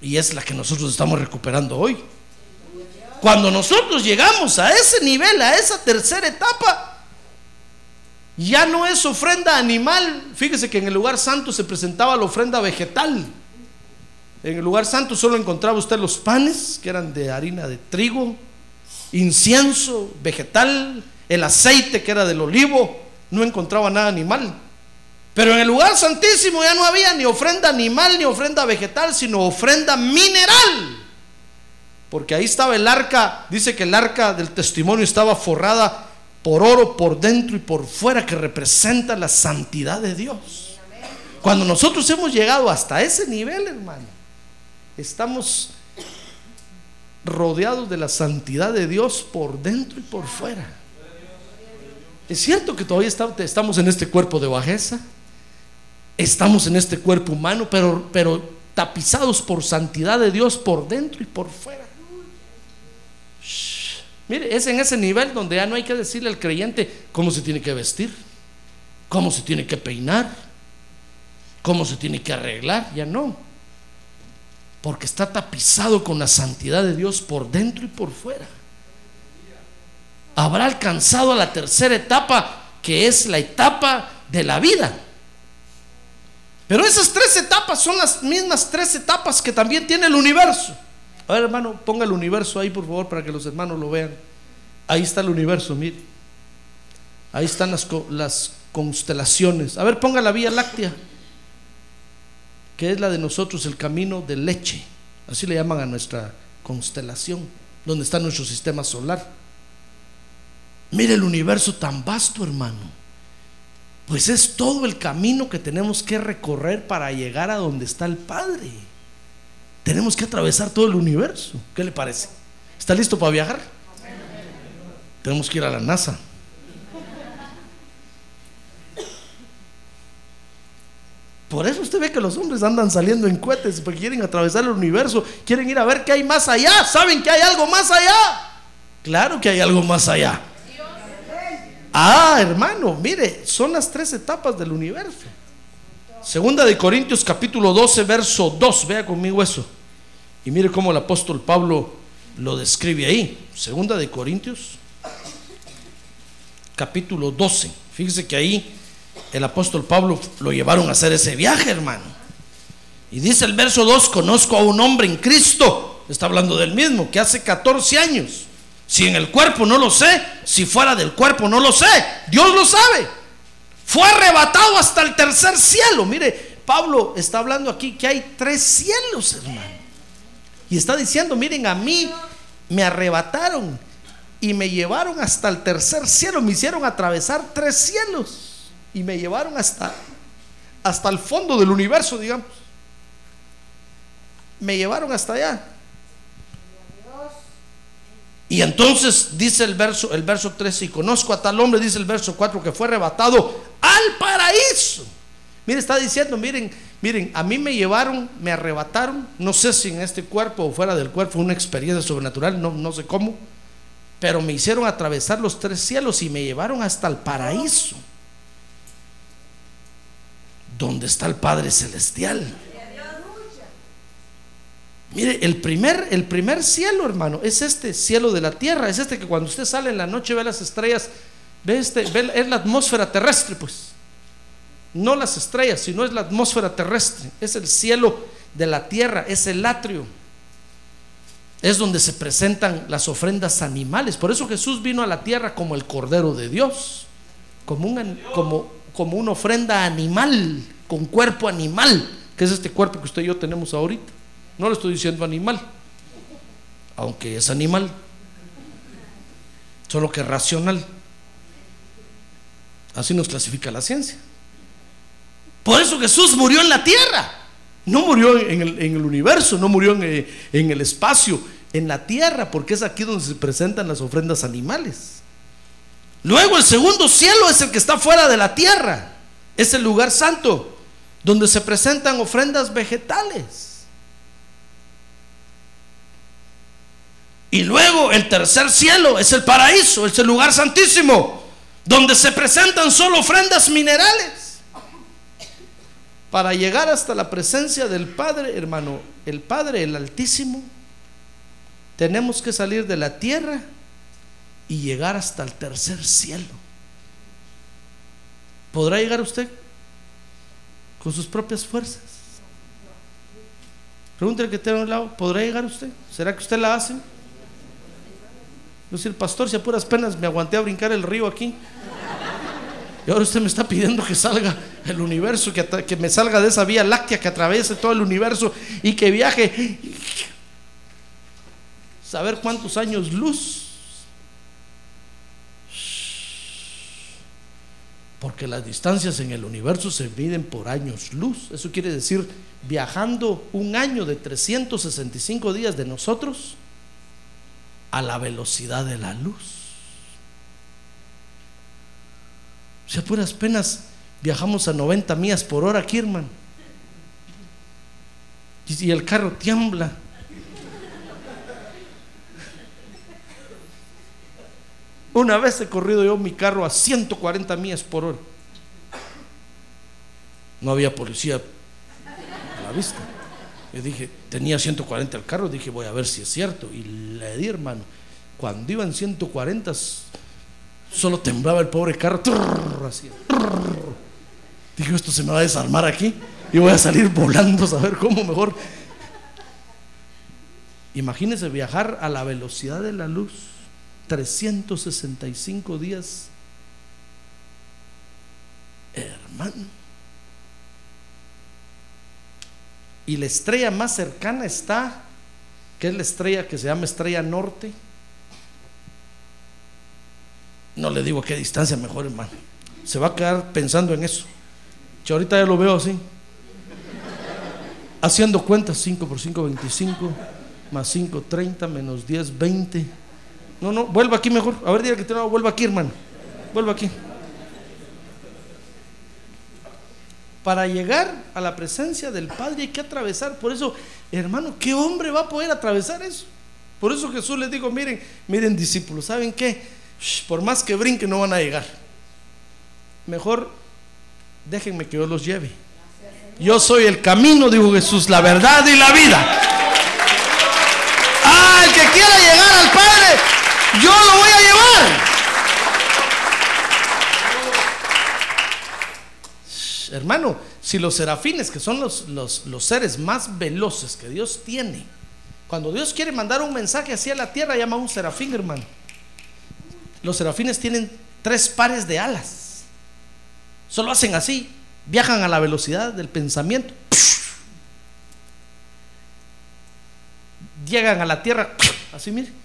Y es la que nosotros estamos recuperando hoy. Cuando nosotros llegamos a ese nivel, a esa tercera etapa, ya no es ofrenda animal. Fíjese que en el lugar santo se presentaba la ofrenda vegetal. En el lugar santo solo encontraba usted los panes, que eran de harina de trigo, incienso, vegetal, el aceite, que era del olivo. No encontraba nada animal. Pero en el lugar santísimo ya no había ni ofrenda animal ni ofrenda vegetal, sino ofrenda mineral. Porque ahí estaba el arca, dice que el arca del testimonio estaba forrada por oro por dentro y por fuera, que representa la santidad de Dios. Cuando nosotros hemos llegado hasta ese nivel, hermano, estamos rodeados de la santidad de Dios por dentro y por fuera. Es cierto que todavía estamos en este cuerpo de bajeza, estamos en este cuerpo humano, pero, pero tapizados por santidad de Dios por dentro y por fuera. Mire, es en ese nivel donde ya no hay que decirle al creyente cómo se tiene que vestir, cómo se tiene que peinar, cómo se tiene que arreglar, ya no. Porque está tapizado con la santidad de Dios por dentro y por fuera. Habrá alcanzado la tercera etapa, que es la etapa de la vida. Pero esas tres etapas son las mismas tres etapas que también tiene el universo. A ver, hermano, ponga el universo ahí, por favor, para que los hermanos lo vean. Ahí está el universo, mire. Ahí están las, las constelaciones. A ver, ponga la Vía Láctea, que es la de nosotros, el camino de leche. Así le llaman a nuestra constelación, donde está nuestro sistema solar. Mire el universo tan vasto, hermano. Pues es todo el camino que tenemos que recorrer para llegar a donde está el Padre. Tenemos que atravesar todo el universo. ¿Qué le parece? ¿Está listo para viajar? Tenemos que ir a la NASA. Por eso usted ve que los hombres andan saliendo en cohetes porque quieren atravesar el universo, quieren ir a ver qué hay más allá. ¿Saben que hay algo más allá? Claro que hay algo más allá. Ah, hermano, mire, son las tres etapas del universo. Segunda de Corintios capítulo 12, verso 2, vea conmigo eso. Y mire cómo el apóstol Pablo lo describe ahí. Segunda de Corintios capítulo 12. Fíjese que ahí el apóstol Pablo lo llevaron a hacer ese viaje, hermano. Y dice el verso 2, conozco a un hombre en Cristo, está hablando del mismo, que hace 14 años. Si en el cuerpo no lo sé, si fuera del cuerpo no lo sé, Dios lo sabe. Fue arrebatado hasta el tercer cielo. Mire, Pablo está hablando aquí que hay tres cielos, hermano. Y está diciendo, miren, a mí me arrebataron y me llevaron hasta el tercer cielo, me hicieron atravesar tres cielos y me llevaron hasta, hasta el fondo del universo, digamos. Me llevaron hasta allá. Y entonces dice el verso, el verso 13, y conozco a tal hombre, dice el verso 4, que fue arrebatado al paraíso. Mire, está diciendo, miren, miren, a mí me llevaron, me arrebataron, no sé si en este cuerpo o fuera del cuerpo, una experiencia sobrenatural, no, no sé cómo, pero me hicieron atravesar los tres cielos y me llevaron hasta el paraíso, donde está el Padre Celestial. Mire, el primer, el primer cielo, hermano, es este cielo de la tierra. Es este que cuando usted sale en la noche ve las estrellas, ve este, es la atmósfera terrestre, pues. No las estrellas, sino es la atmósfera terrestre. Es el cielo de la tierra, es el atrio. Es donde se presentan las ofrendas animales. Por eso Jesús vino a la tierra como el Cordero de Dios, como, un, como, como una ofrenda animal, con cuerpo animal, que es este cuerpo que usted y yo tenemos ahorita. No le estoy diciendo animal, aunque es animal, solo que racional. Así nos clasifica la ciencia. Por eso Jesús murió en la tierra. No murió en el, universo, no murió en, eh, en el espacio, en la tierra, porque es aquí donde se presentan las ofrendas animales. Luego el segundo cielo es el que está fuera de la tierra. Es el lugar santo, donde se presentan ofrendas vegetales. Y luego el tercer cielo es el paraíso, es el lugar santísimo, donde se presentan solo ofrendas minerales. Para llegar hasta la presencia del Padre, hermano, el Padre, el Altísimo, tenemos que salir de la tierra y llegar hasta el tercer cielo. ¿Podrá llegar usted con sus propias fuerzas? Pregúntale que tiene a un lado, ¿podrá llegar usted? ¿Será que usted la hace? Yo decir, pastor, si a puras penas me aguanté a brincar el río aquí. Y ahora usted me está pidiendo que salga el universo, que, que me salga de esa vía láctea que atraviese todo el universo y que viaje. Saber cuántos años luz. Porque las distancias en el universo se miden por años luz. Eso quiere decir, viajando un año de 365 días de nosotros, a la velocidad de la luz. Si a puras penas viajamos a 90 millas por hora aquí, hermano. Y, el carro tiembla. Una vez he corrido yo mi carro a 140 millas por hora. No había policía a la vista. Yo dije, tenía 140 el carro, dije, voy a ver si es cierto. Y le di, hermano. Cuando iba en 140, solo temblaba el pobre carro. así, dije, esto se me va a desarmar aquí. Y voy a salir volando, a saber cómo mejor. Imagínese viajar a la velocidad de la luz. 365 días. Hermano. Y la estrella más cercana está, que es la estrella que se llama estrella norte. No le digo a qué distancia mejor, hermano. Se va a quedar pensando en eso. Yo ahorita ya lo veo así. Haciendo cuentas, 5 por 5, 25, más 5, 30, menos 10, 20. No, no, vuelva aquí mejor. A ver, diga que te no, vuelva aquí, hermano. Vuelva aquí. Para llegar a la presencia del Padre hay que atravesar. Por eso, hermano, ¿qué hombre va a poder atravesar eso? Por eso Jesús les digo, miren, miren discípulos, ¿saben qué? por más que brinquen no van a llegar. Mejor déjenme que yo los lleve. Yo soy el camino, dijo Jesús, la verdad y la vida. Ah, el que quiera llegar al Padre, yo lo voy a llevar. hermano, si los serafines, que son los, los, seres más veloces que Dios tiene, cuando Dios quiere mandar un mensaje hacia la tierra, llama a un serafín, hermano. Los serafines tienen tres pares de alas. Solo hacen así, viajan a la velocidad del pensamiento. Llegan a la tierra, así mire.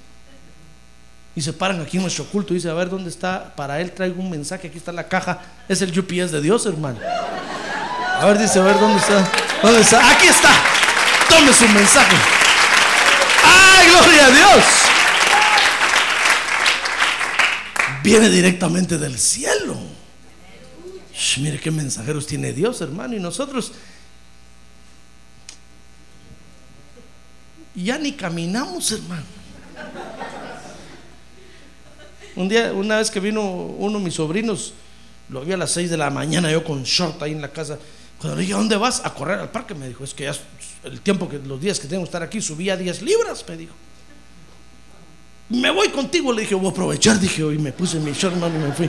Y se paran aquí nuestro culto y dice, a ver dónde está, para él traigo un mensaje, aquí está la caja, es el UPS de Dios, hermano. A ver, dice, a ver, ¿dónde está? ¿Dónde está? Aquí está. Tome su mensaje. ¡Ay, gloria a Dios! Viene directamente del cielo. mire qué mensajeros tiene Dios, hermano. Y nosotros ya ni caminamos, hermano. Un día, una vez que vino uno de mis sobrinos, lo vi a las 6 de la mañana, yo con short ahí en la casa. Cuando le dije, ¿a dónde vas? A correr al parque. Me dijo, es que ya el tiempo que los días que tengo que estar aquí subía 10 libras, me dijo. Me voy contigo, le dije, voy a aprovechar, dije, hoy me puse mi short, y me fui.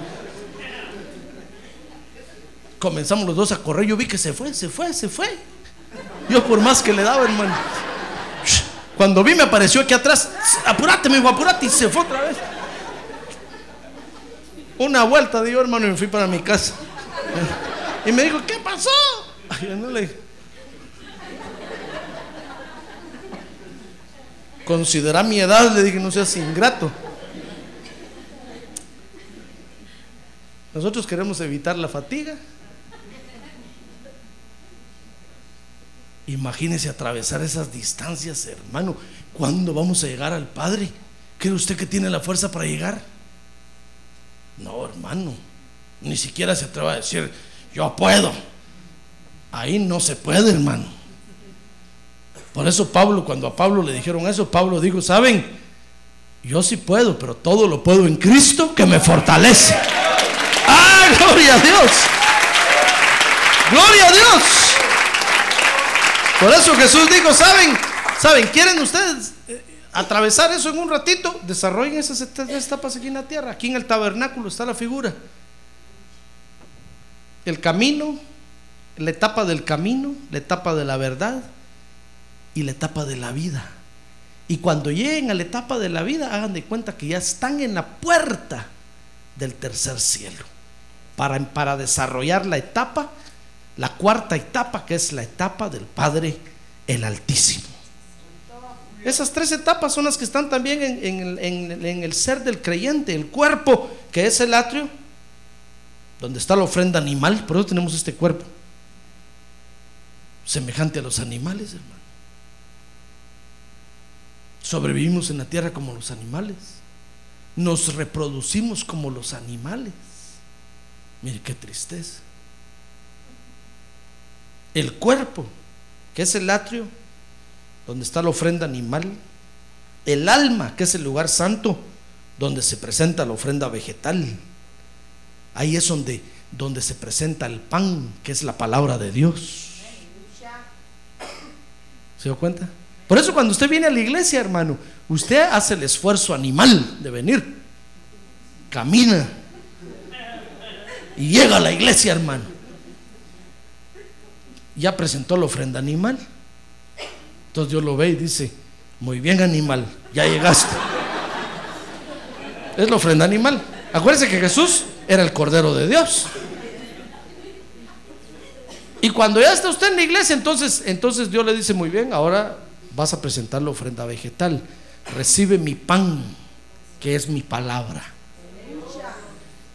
Comenzamos los dos a correr, yo vi que se fue, se fue, se fue. Yo por más que le daba, hermano. Cuando vi me apareció aquí atrás, apúrate, me dijo, apúrate, y se fue otra vez. Una vuelta dio, hermano, y me fui para mi casa. Y me dijo, ¿qué pasó? Yo no le dije. Considera mi edad, le dije, no seas ingrato. Nosotros queremos evitar la fatiga. Imagínese atravesar esas distancias, hermano. ¿Cuándo vamos a llegar al Padre? ¿Cree usted que tiene la fuerza para llegar? No, hermano. Ni siquiera se atreva a decir, yo puedo. Ahí no se puede, hermano. Por eso Pablo, cuando a Pablo le dijeron eso, Pablo dijo, ¿saben? Yo sí puedo, pero todo lo puedo en Cristo que me fortalece. ¡Ah, gloria a Dios! ¡Gloria a Dios! Por eso Jesús dijo, ¿saben? ¿Saben? ¿Quieren ustedes atravesar eso en un ratito? Desarrollen esas etapas aquí en la tierra. Aquí en el tabernáculo está la figura. El camino, la etapa del camino, la etapa de la verdad y la etapa de la vida. Y cuando lleguen a la etapa de la vida, hagan de cuenta que ya están en la puerta del tercer cielo. Para, para desarrollar la etapa, la cuarta etapa, que es la etapa del Padre el Altísimo. Esas tres etapas son las que están también en, el ser del creyente, el cuerpo, que es el atrio, donde está la ofrenda animal, por eso tenemos este cuerpo, semejante a los animales, hermano. Sobrevivimos en la tierra como los animales, nos reproducimos como los animales. Mire qué tristeza. El cuerpo, que es el atrio, donde está la ofrenda animal, el alma, que es el lugar santo, donde se presenta la ofrenda vegetal. Ahí es donde, donde se presenta el pan, que es la palabra de Dios. ¿Se dio cuenta? Por eso cuando usted viene a la iglesia, hermano, usted hace el esfuerzo animal de venir. Camina. Y llega a la iglesia, hermano. Ya presentó la ofrenda animal. Entonces Dios lo ve y dice, muy bien animal, ya llegaste. Es la ofrenda animal. Acuérdense que Jesús era el Cordero de Dios. Y cuando ya está usted en la iglesia, entonces, entonces Dios le dice, muy bien, ahora vas a presentar la ofrenda vegetal. Recibe mi pan, que es mi palabra.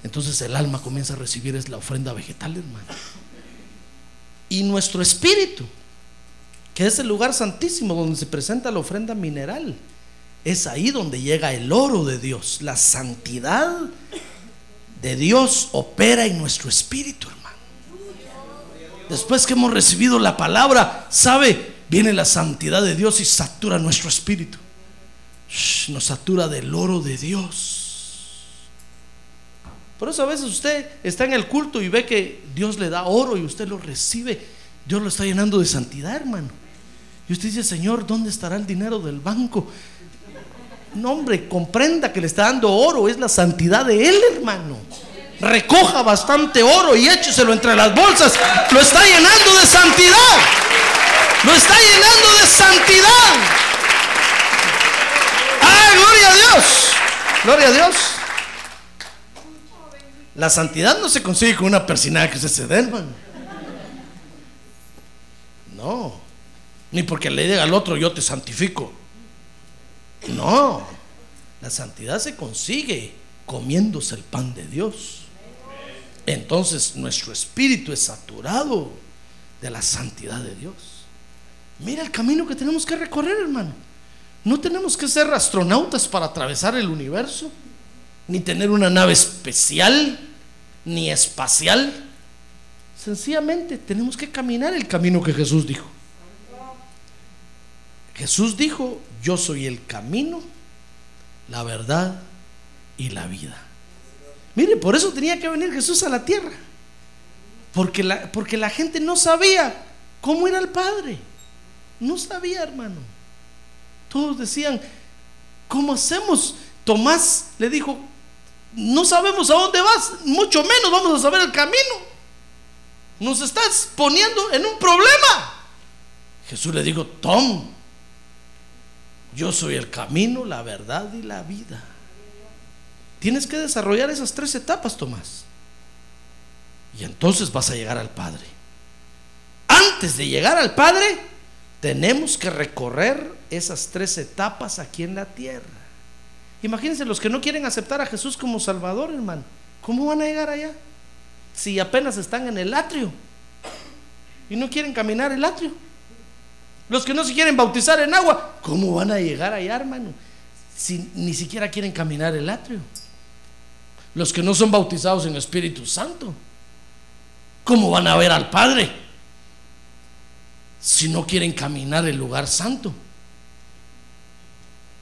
Entonces el alma comienza a recibir es la ofrenda vegetal, hermano. Y nuestro espíritu, que es el lugar santísimo donde se presenta la ofrenda mineral, es ahí donde llega el oro de Dios. La santidad de Dios opera en nuestro espíritu, hermano. Después que hemos recibido la palabra, ¿sabe? Viene la santidad de Dios y satura nuestro espíritu. Nos satura del oro de Dios. Por eso a veces usted está en el culto y ve que Dios le da oro y usted lo recibe. Dios lo está llenando de santidad, hermano. Y usted dice, Señor, ¿dónde estará el dinero del banco? No, hombre, comprenda que le está dando oro, es la santidad de Él, hermano. Recoja bastante oro y écheselo entre las bolsas. Lo está llenando de santidad. Lo está llenando de santidad. ¡Ah, gloria a Dios! Gloria a Dios. La santidad no se consigue con una persinada que usted se dé, hermano. No. Ni porque le diga al otro, yo te santifico. No. La santidad se consigue comiéndose el pan de Dios. Entonces nuestro espíritu es saturado de la santidad de Dios. Mira el camino que tenemos que recorrer, hermano. No tenemos que ser astronautas para atravesar el universo, ni tener una nave especial, ni espacial. Sencillamente tenemos que caminar el camino que Jesús dijo. Jesús dijo, yo soy el camino, la verdad y la vida. Mire, por eso tenía que venir Jesús a la tierra. Porque la, porque la gente no sabía cómo era el Padre. No sabía, hermano. Todos decían, ¿cómo hacemos? Tomás le dijo, no sabemos a dónde vas, mucho menos vamos a saber el camino. Nos estás poniendo en un problema. Jesús le dijo, Tom, yo soy el camino, la verdad y la vida. Tienes que desarrollar esas tres etapas, Tomás. Y entonces vas a llegar al Padre. Antes de llegar al Padre, tenemos que recorrer esas tres etapas aquí en la tierra. Imagínense los que no quieren aceptar a Jesús como Salvador, hermano. ¿Cómo van a llegar allá? Si apenas están en el atrio y no quieren caminar el atrio. Los que no se quieren bautizar en agua, ¿cómo van a llegar allá, hermano? Si ni siquiera quieren caminar el atrio. Los que no son bautizados en Espíritu Santo, ¿cómo van a ver al Padre? Si no quieren caminar el lugar santo.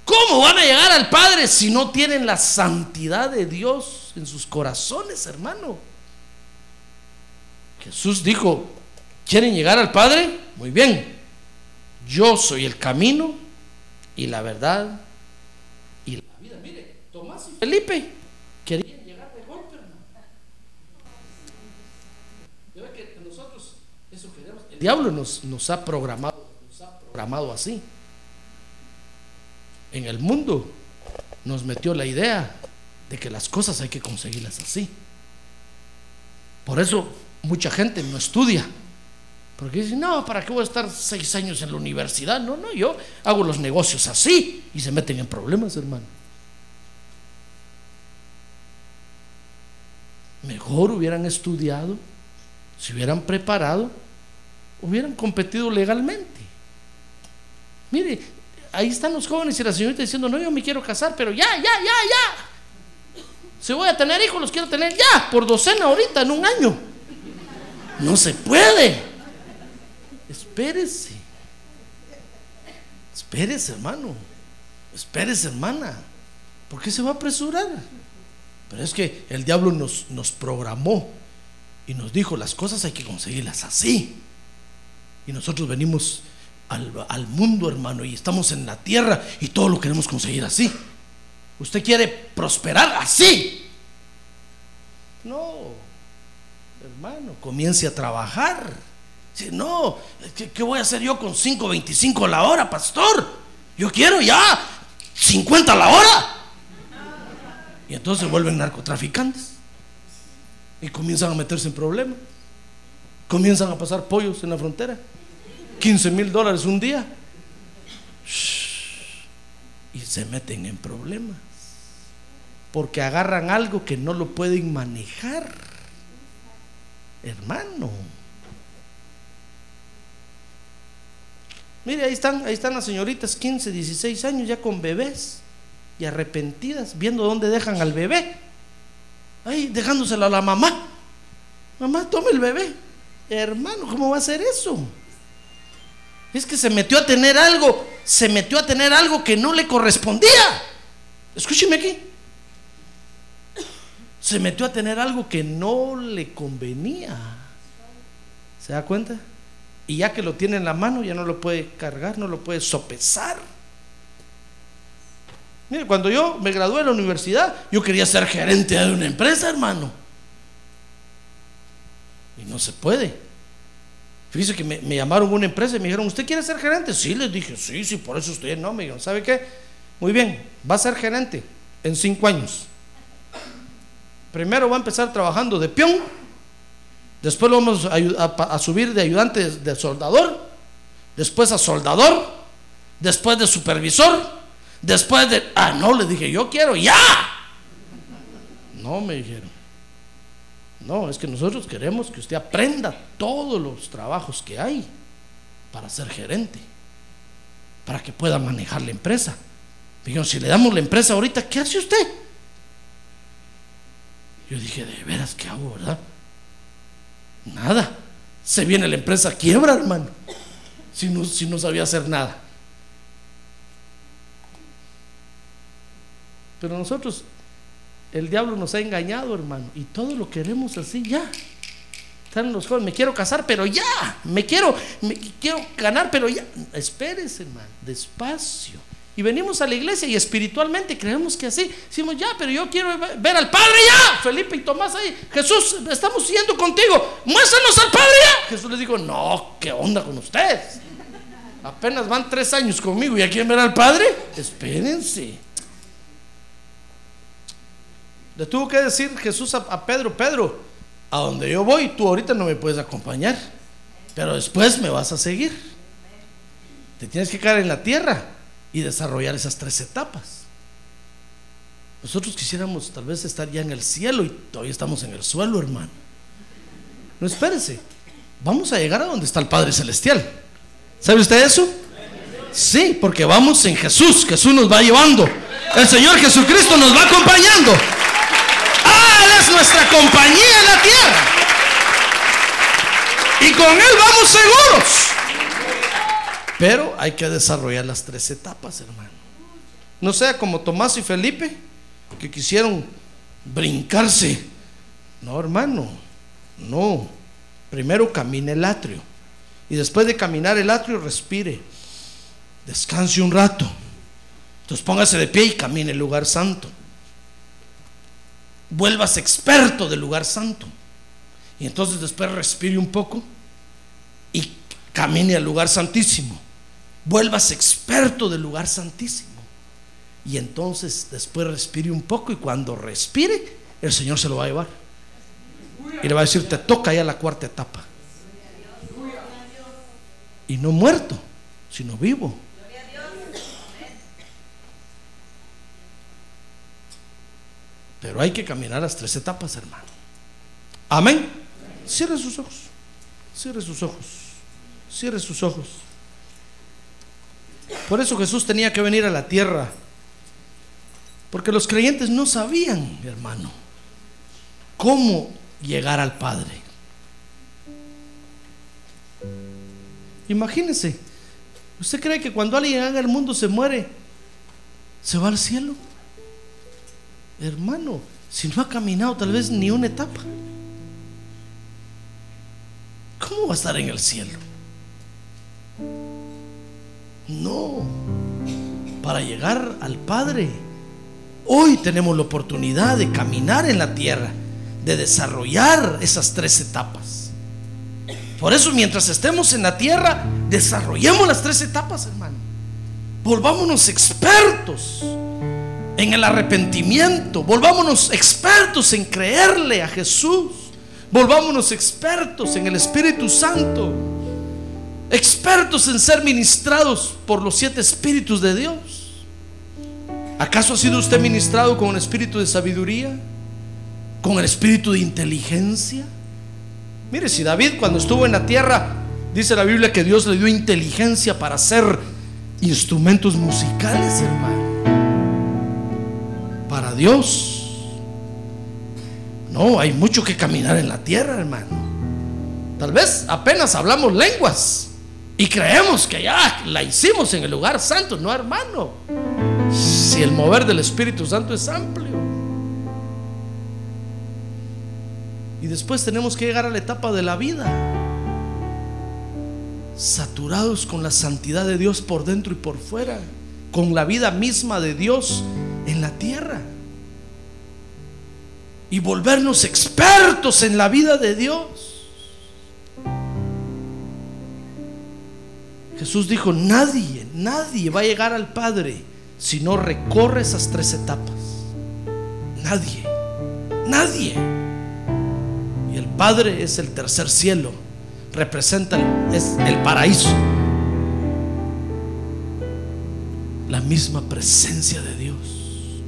¿Cómo van a llegar al Padre si no tienen la santidad de Dios en sus corazones, hermano? Jesús dijo, ¿quieren llegar al Padre? Muy bien. Yo soy el camino y la verdad y la vida. Mire, Tomás y Felipe querían llegar de golpe, hermano. que nosotros eso queremos. El diablo nos, nos ha programado, nos ha programado así en el mundo nos metió la idea de que las cosas hay que conseguirlas así. Por eso mucha gente no estudia. Porque dicen, no, ¿para qué voy a estar seis años en la universidad? No, no, yo hago los negocios así y se meten en problemas, hermano. Mejor hubieran estudiado, se hubieran preparado, hubieran competido legalmente. Mire, ahí están los jóvenes y la señorita diciendo, no, yo me quiero casar, pero ya, ya, ya, ya. Si voy a tener hijos, los quiero tener ya, por docena ahorita, en un año. No se puede. Espérese. Espérese, hermano. Espérese, hermana. ¿Por qué se va a apresurar? Pero es que el diablo nos, nos programó y nos dijo, las cosas hay que conseguirlas así. Y nosotros venimos al, mundo, hermano, y estamos en la tierra y todo lo queremos conseguir así. Usted quiere prosperar así. No, hermano, comience a trabajar. No, ¿qué, voy a hacer yo con 5.25 la hora, pastor? Yo quiero ya 50 la hora. Y entonces vuelven narcotraficantes y comienzan a meterse en problemas. Comienzan a pasar pollos en la frontera. 15 mil dólares un día. Y se meten en problemas. Porque agarran algo que no lo pueden manejar. Hermano. Mire, ahí están, ahí están las señoritas, 15, 16 años, ya con bebés y arrepentidas, viendo dónde dejan al bebé. Ahí dejándoselo a la mamá. Mamá, tome el bebé. Hermano, ¿cómo va a ser eso? Es que se metió a tener algo, se metió a tener algo que no le correspondía. Escúcheme aquí. Se metió a tener algo que no le convenía. ¿Se da cuenta? Y ya que lo tiene en la mano, ya no lo puede cargar, no lo puede sopesar. Mire, cuando yo me gradué de la universidad, yo quería ser gerente de una empresa, hermano. Y no se puede. Fíjese que me, llamaron una empresa y me dijeron, ¿usted quiere ser gerente? Sí, les dije, sí, sí, por eso estoy. No, me dijeron, ¿sabe qué? Muy bien, va a ser gerente en cinco años. Primero va a empezar trabajando de peón, después lo vamos a, subir de ayudante de soldador, después a soldador, después de supervisor, después de... Ah, no, le dije, yo quiero ya. No, me dijeron. No, es que nosotros queremos que usted aprenda todos los trabajos que hay para ser gerente, para que pueda manejar la empresa. Dijeron, si le damos la empresa ahorita, ¿qué hace usted? Yo dije, de veras, ¿qué hago, verdad? Nada. Se viene la empresa quiebra, hermano, si no, si no sabía hacer nada. Pero nosotros el diablo nos ha engañado, hermano, y todo lo queremos así ya. Están los jóvenes, me quiero casar, pero ya, me quiero, me quiero ganar, pero ya. Espérese, hermano, despacio. Y venimos a la iglesia y espiritualmente creemos que así. Decimos, ya, pero yo quiero ver al Padre ya. Felipe y Tomás ahí. Jesús, estamos yendo contigo. Muéstranos al Padre ya. Jesús les dijo, no, ¿qué onda con ustedes? Apenas van tres años conmigo y quieren ver al Padre. Espérense. Le tuvo que decir Jesús a, a Pedro, Pedro, a donde yo voy, tú ahorita no me puedes acompañar, pero después me vas a seguir. Te tienes que quedar en la tierra y desarrollar esas tres etapas. Nosotros quisiéramos tal vez estar ya en el cielo y todavía estamos en el suelo, hermano. No espérese, vamos a llegar a donde está el Padre Celestial. ¿Sabe usted eso? Sí, porque vamos en Jesús, Jesús nos va llevando. El Señor Jesucristo nos va acompañando. Ah, Él es nuestra compañía en la tierra. Y con Él vamos seguros. Pero hay que desarrollar las tres etapas, hermano. No sea como Tomás y Felipe, que quisieron brincarse. No, hermano, no. Primero camine el atrio. Y después de caminar el atrio, respire. Descanse un rato. Entonces póngase de pie y camine el lugar santo. Vuelvas experto del lugar santo. Y entonces después respire un poco y camine al lugar santísimo. Vuelvas experto del lugar santísimo. Y entonces después respire un poco y cuando respire, el Señor se lo va a llevar. Y le va a decir, te toca ya la cuarta etapa. Y no muerto, sino vivo. Pero hay que caminar las tres etapas, hermano. Amén. Cierre sus ojos. Cierre sus ojos. Cierre sus ojos. Por eso Jesús tenía que venir a la tierra. Porque los creyentes no sabían, hermano, cómo llegar al Padre. Imagínense, ¿usted cree que cuando alguien haga el mundo se muere, se va al cielo? Hermano, si no ha caminado tal vez ni una etapa, ¿cómo va a estar en el cielo? No, para llegar al Padre, hoy tenemos la oportunidad de caminar en la tierra, de desarrollar esas tres etapas. Por eso mientras estemos en la tierra, desarrollemos las tres etapas, hermano. Volvámonos expertos en el arrepentimiento. Volvámonos expertos en creerle a Jesús. Volvámonos expertos en el Espíritu Santo. Expertos en ser ministrados por los siete espíritus de Dios. ¿Acaso ha sido usted ministrado con un espíritu de sabiduría? ¿Con el espíritu de inteligencia? Mire, si David cuando estuvo en la tierra, dice la Biblia que Dios le dio inteligencia para hacer instrumentos musicales, hermano para Dios. No, hay mucho que caminar en la tierra, hermano. Tal vez apenas hablamos lenguas y creemos que ya la hicimos en el lugar santo. No, hermano. Si el mover del Espíritu Santo es amplio. Y después tenemos que llegar a la etapa de la vida. Saturados con la santidad de Dios por dentro y por fuera. Con la vida misma de Dios en la tierra. Y volvernos expertos en la vida de Dios. Jesús dijo, nadie, nadie va a llegar al Padre si no recorre esas tres etapas. Nadie, nadie. Y el Padre es el tercer cielo, representa el, es el paraíso. La misma presencia de Dios.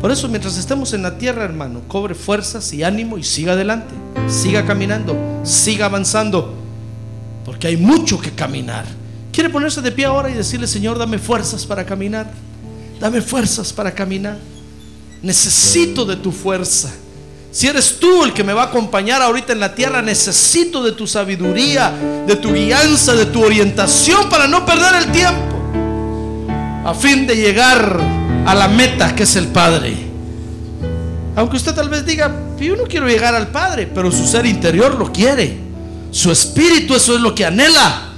Por eso mientras estemos en la tierra, hermano, cobre fuerzas y ánimo y siga adelante. Siga caminando, siga avanzando. Porque hay mucho que caminar. ¿Quiere ponerse de pie ahora y decirle, Señor, dame fuerzas para caminar? Dame fuerzas para caminar. Necesito de tu fuerza. Si eres tú el que me va a acompañar ahorita en la tierra, necesito de tu sabiduría, de tu guianza, de tu orientación para no perder el tiempo. A fin de llegar a la meta que es el Padre. Aunque usted tal vez diga, Yo no quiero llegar al Padre, pero su ser interior lo quiere. Su espíritu, eso es lo que anhela.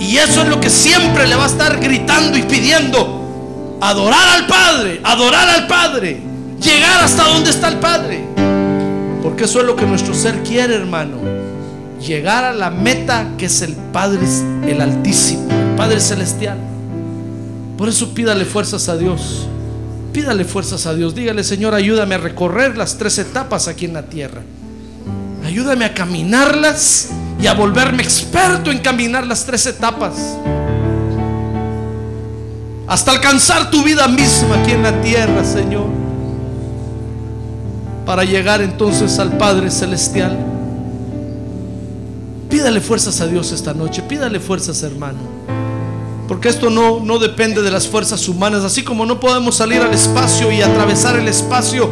Y eso es lo que siempre le va a estar gritando y pidiendo. Adorar al Padre, adorar al Padre. Llegar hasta donde está el Padre. Porque eso es lo que nuestro ser quiere, hermano. Llegar a la meta que es el Padre, el Altísimo, el Padre Celestial. Por eso pídale fuerzas a Dios. Pídale fuerzas a Dios. Dígale, Señor, ayúdame a recorrer las tres etapas aquí en la tierra. Ayúdame a caminarlas y a volverme experto en caminar las tres etapas. Hasta alcanzar tu vida misma aquí en la tierra, Señor. Para llegar entonces al Padre Celestial. Pídale fuerzas a Dios esta noche. Pídale fuerzas, hermano. Porque esto no, no depende de las fuerzas humanas. Así como no podemos salir al espacio y atravesar el espacio,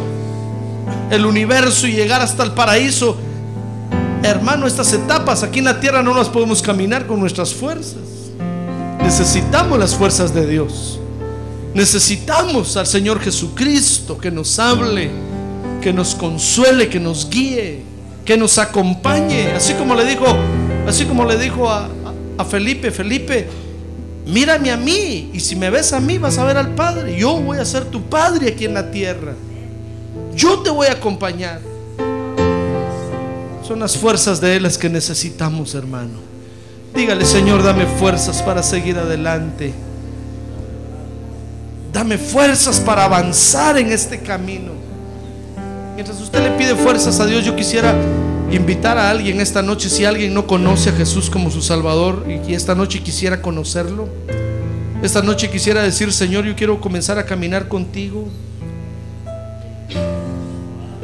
el universo y llegar hasta el paraíso Hermano, estas etapas aquí en la tierra no las podemos caminar con nuestras fuerzas. Necesitamos las fuerzas de Dios. Necesitamos al Señor Jesucristo que nos hable, que nos consuele, que nos guíe, que nos acompañe. Así como le dijo, así como le dijo a, a Felipe, Felipe, mírame a mí y si me ves a mí vas a ver al Padre. Yo voy a ser tu Padre aquí en la tierra. Yo te voy a acompañar. Son las fuerzas de Él las que necesitamos, hermano. Dígale, Señor, dame fuerzas para seguir adelante. Dame fuerzas para avanzar en este camino. Mientras usted le pide fuerzas a Dios, yo quisiera invitar a alguien esta noche, si alguien no conoce a Jesús como su Salvador y esta noche quisiera conocerlo, esta noche quisiera decir, Señor, yo quiero comenzar a caminar contigo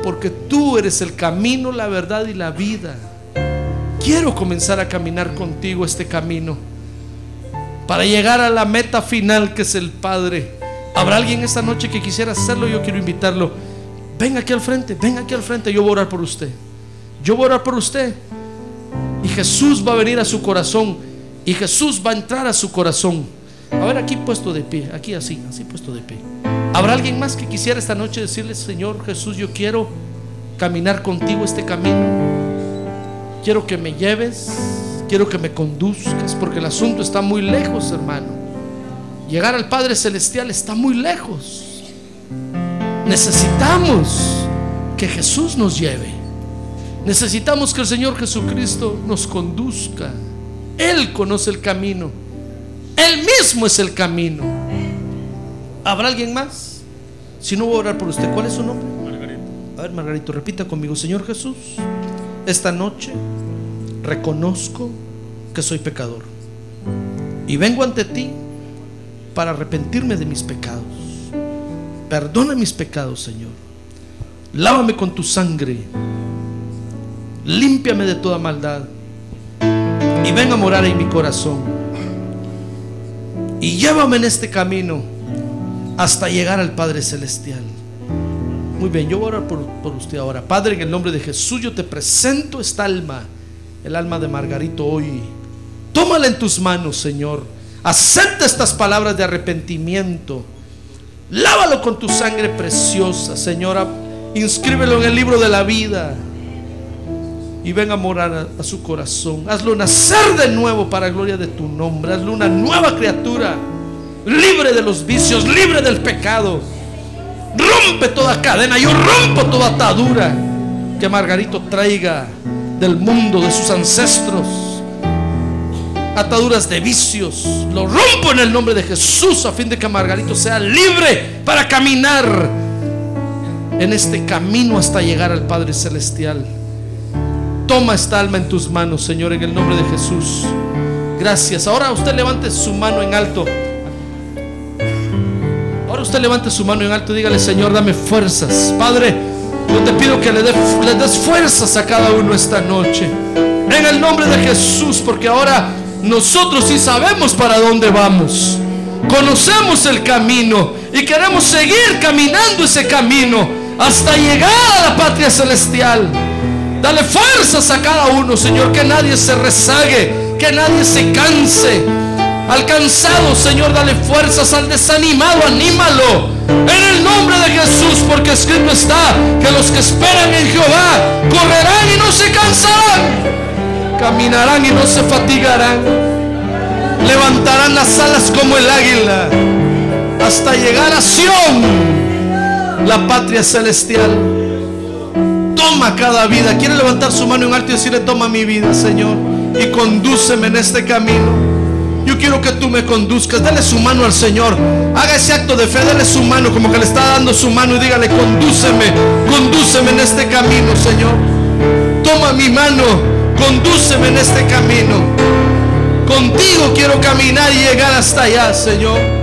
porque tú eres el camino, la verdad y la vida. Quiero comenzar a caminar contigo este camino para llegar a la meta final que es el Padre. ¿Habrá alguien esta noche que quisiera hacerlo? Yo quiero invitarlo. Venga aquí al frente, venga aquí al frente, yo voy a orar por usted. Yo voy a orar por usted. Y Jesús va a venir a su corazón. Y Jesús va a entrar a su corazón. A ver, aquí puesto de pie, aquí así, así puesto de pie. ¿Habrá alguien más que quisiera esta noche decirle, Señor Jesús, yo quiero caminar contigo este camino? Quiero que me lleves, quiero que me conduzcas, porque el asunto está muy lejos, hermano. Llegar al Padre Celestial está muy lejos. Necesitamos que Jesús nos lleve. Necesitamos que el Señor Jesucristo nos conduzca. Él conoce el camino. Él mismo es el camino. ¿Habrá alguien más? Si no voy a orar por usted, ¿cuál es su nombre? Margarito. A ver, Margarito, repita conmigo, Señor Jesús, esta noche reconozco que soy pecador y vengo ante ti para arrepentirme de mis pecados. Perdona mis pecados, Señor. Lávame con tu sangre. Límpiame de toda maldad. Y ven a morar en mi corazón. Y llévame en este camino hasta llegar al Padre Celestial. Muy bien, yo voy a orar por, usted ahora. Padre, en el nombre de Jesús, yo te presento esta alma, el alma de Margarito hoy. Tómala en tus manos, Señor. Acepta estas palabras de arrepentimiento. Lávalo con tu sangre preciosa, Señora. Inscríbelo en el libro de la vida. Y ven a morar a, a su corazón. Hazlo nacer de nuevo para gloria de tu nombre. Hazlo una nueva criatura libre de los vicios, libre del pecado. Rompe toda cadena, yo rompo toda atadura que Margarito traiga del mundo, de sus ancestros. Ataduras de vicios, lo rompo en el nombre de Jesús a fin de que Margarito sea libre para caminar en este camino hasta llegar al Padre Celestial. Toma esta alma en tus manos, Señor, en el nombre de Jesús. Gracias. Ahora usted levante su mano en alto. Usted levante su mano en alto y dígale, Señor, dame fuerzas. Padre, yo te pido que le des fuerzas a cada uno esta noche. En el nombre de Jesús, porque ahora nosotros sí sabemos para dónde vamos. Conocemos el camino y queremos seguir caminando ese camino hasta llegar a la patria celestial. Dale fuerzas a cada uno, Señor, que nadie se rezague, que nadie se canse, Al cansado, Señor, dale fuerzas. Al desanimado, anímalo. En el nombre de Jesús, porque escrito está que los que esperan en Jehová correrán y no se cansarán. Caminarán y no se fatigarán. Levantarán las alas como el águila hasta llegar a Sión, la patria celestial. Toma cada vida. Quiere levantar su mano en alto y decirle, toma mi vida, Señor, y condúceme en este camino. Yo quiero que tú me conduzcas. Dale su mano al Señor. Haga ese acto de fe. Dale su mano como que le está dando su mano y dígale, condúceme, condúceme en este camino, Señor. Toma mi mano, condúceme en este camino. Contigo quiero caminar y llegar hasta allá, Señor.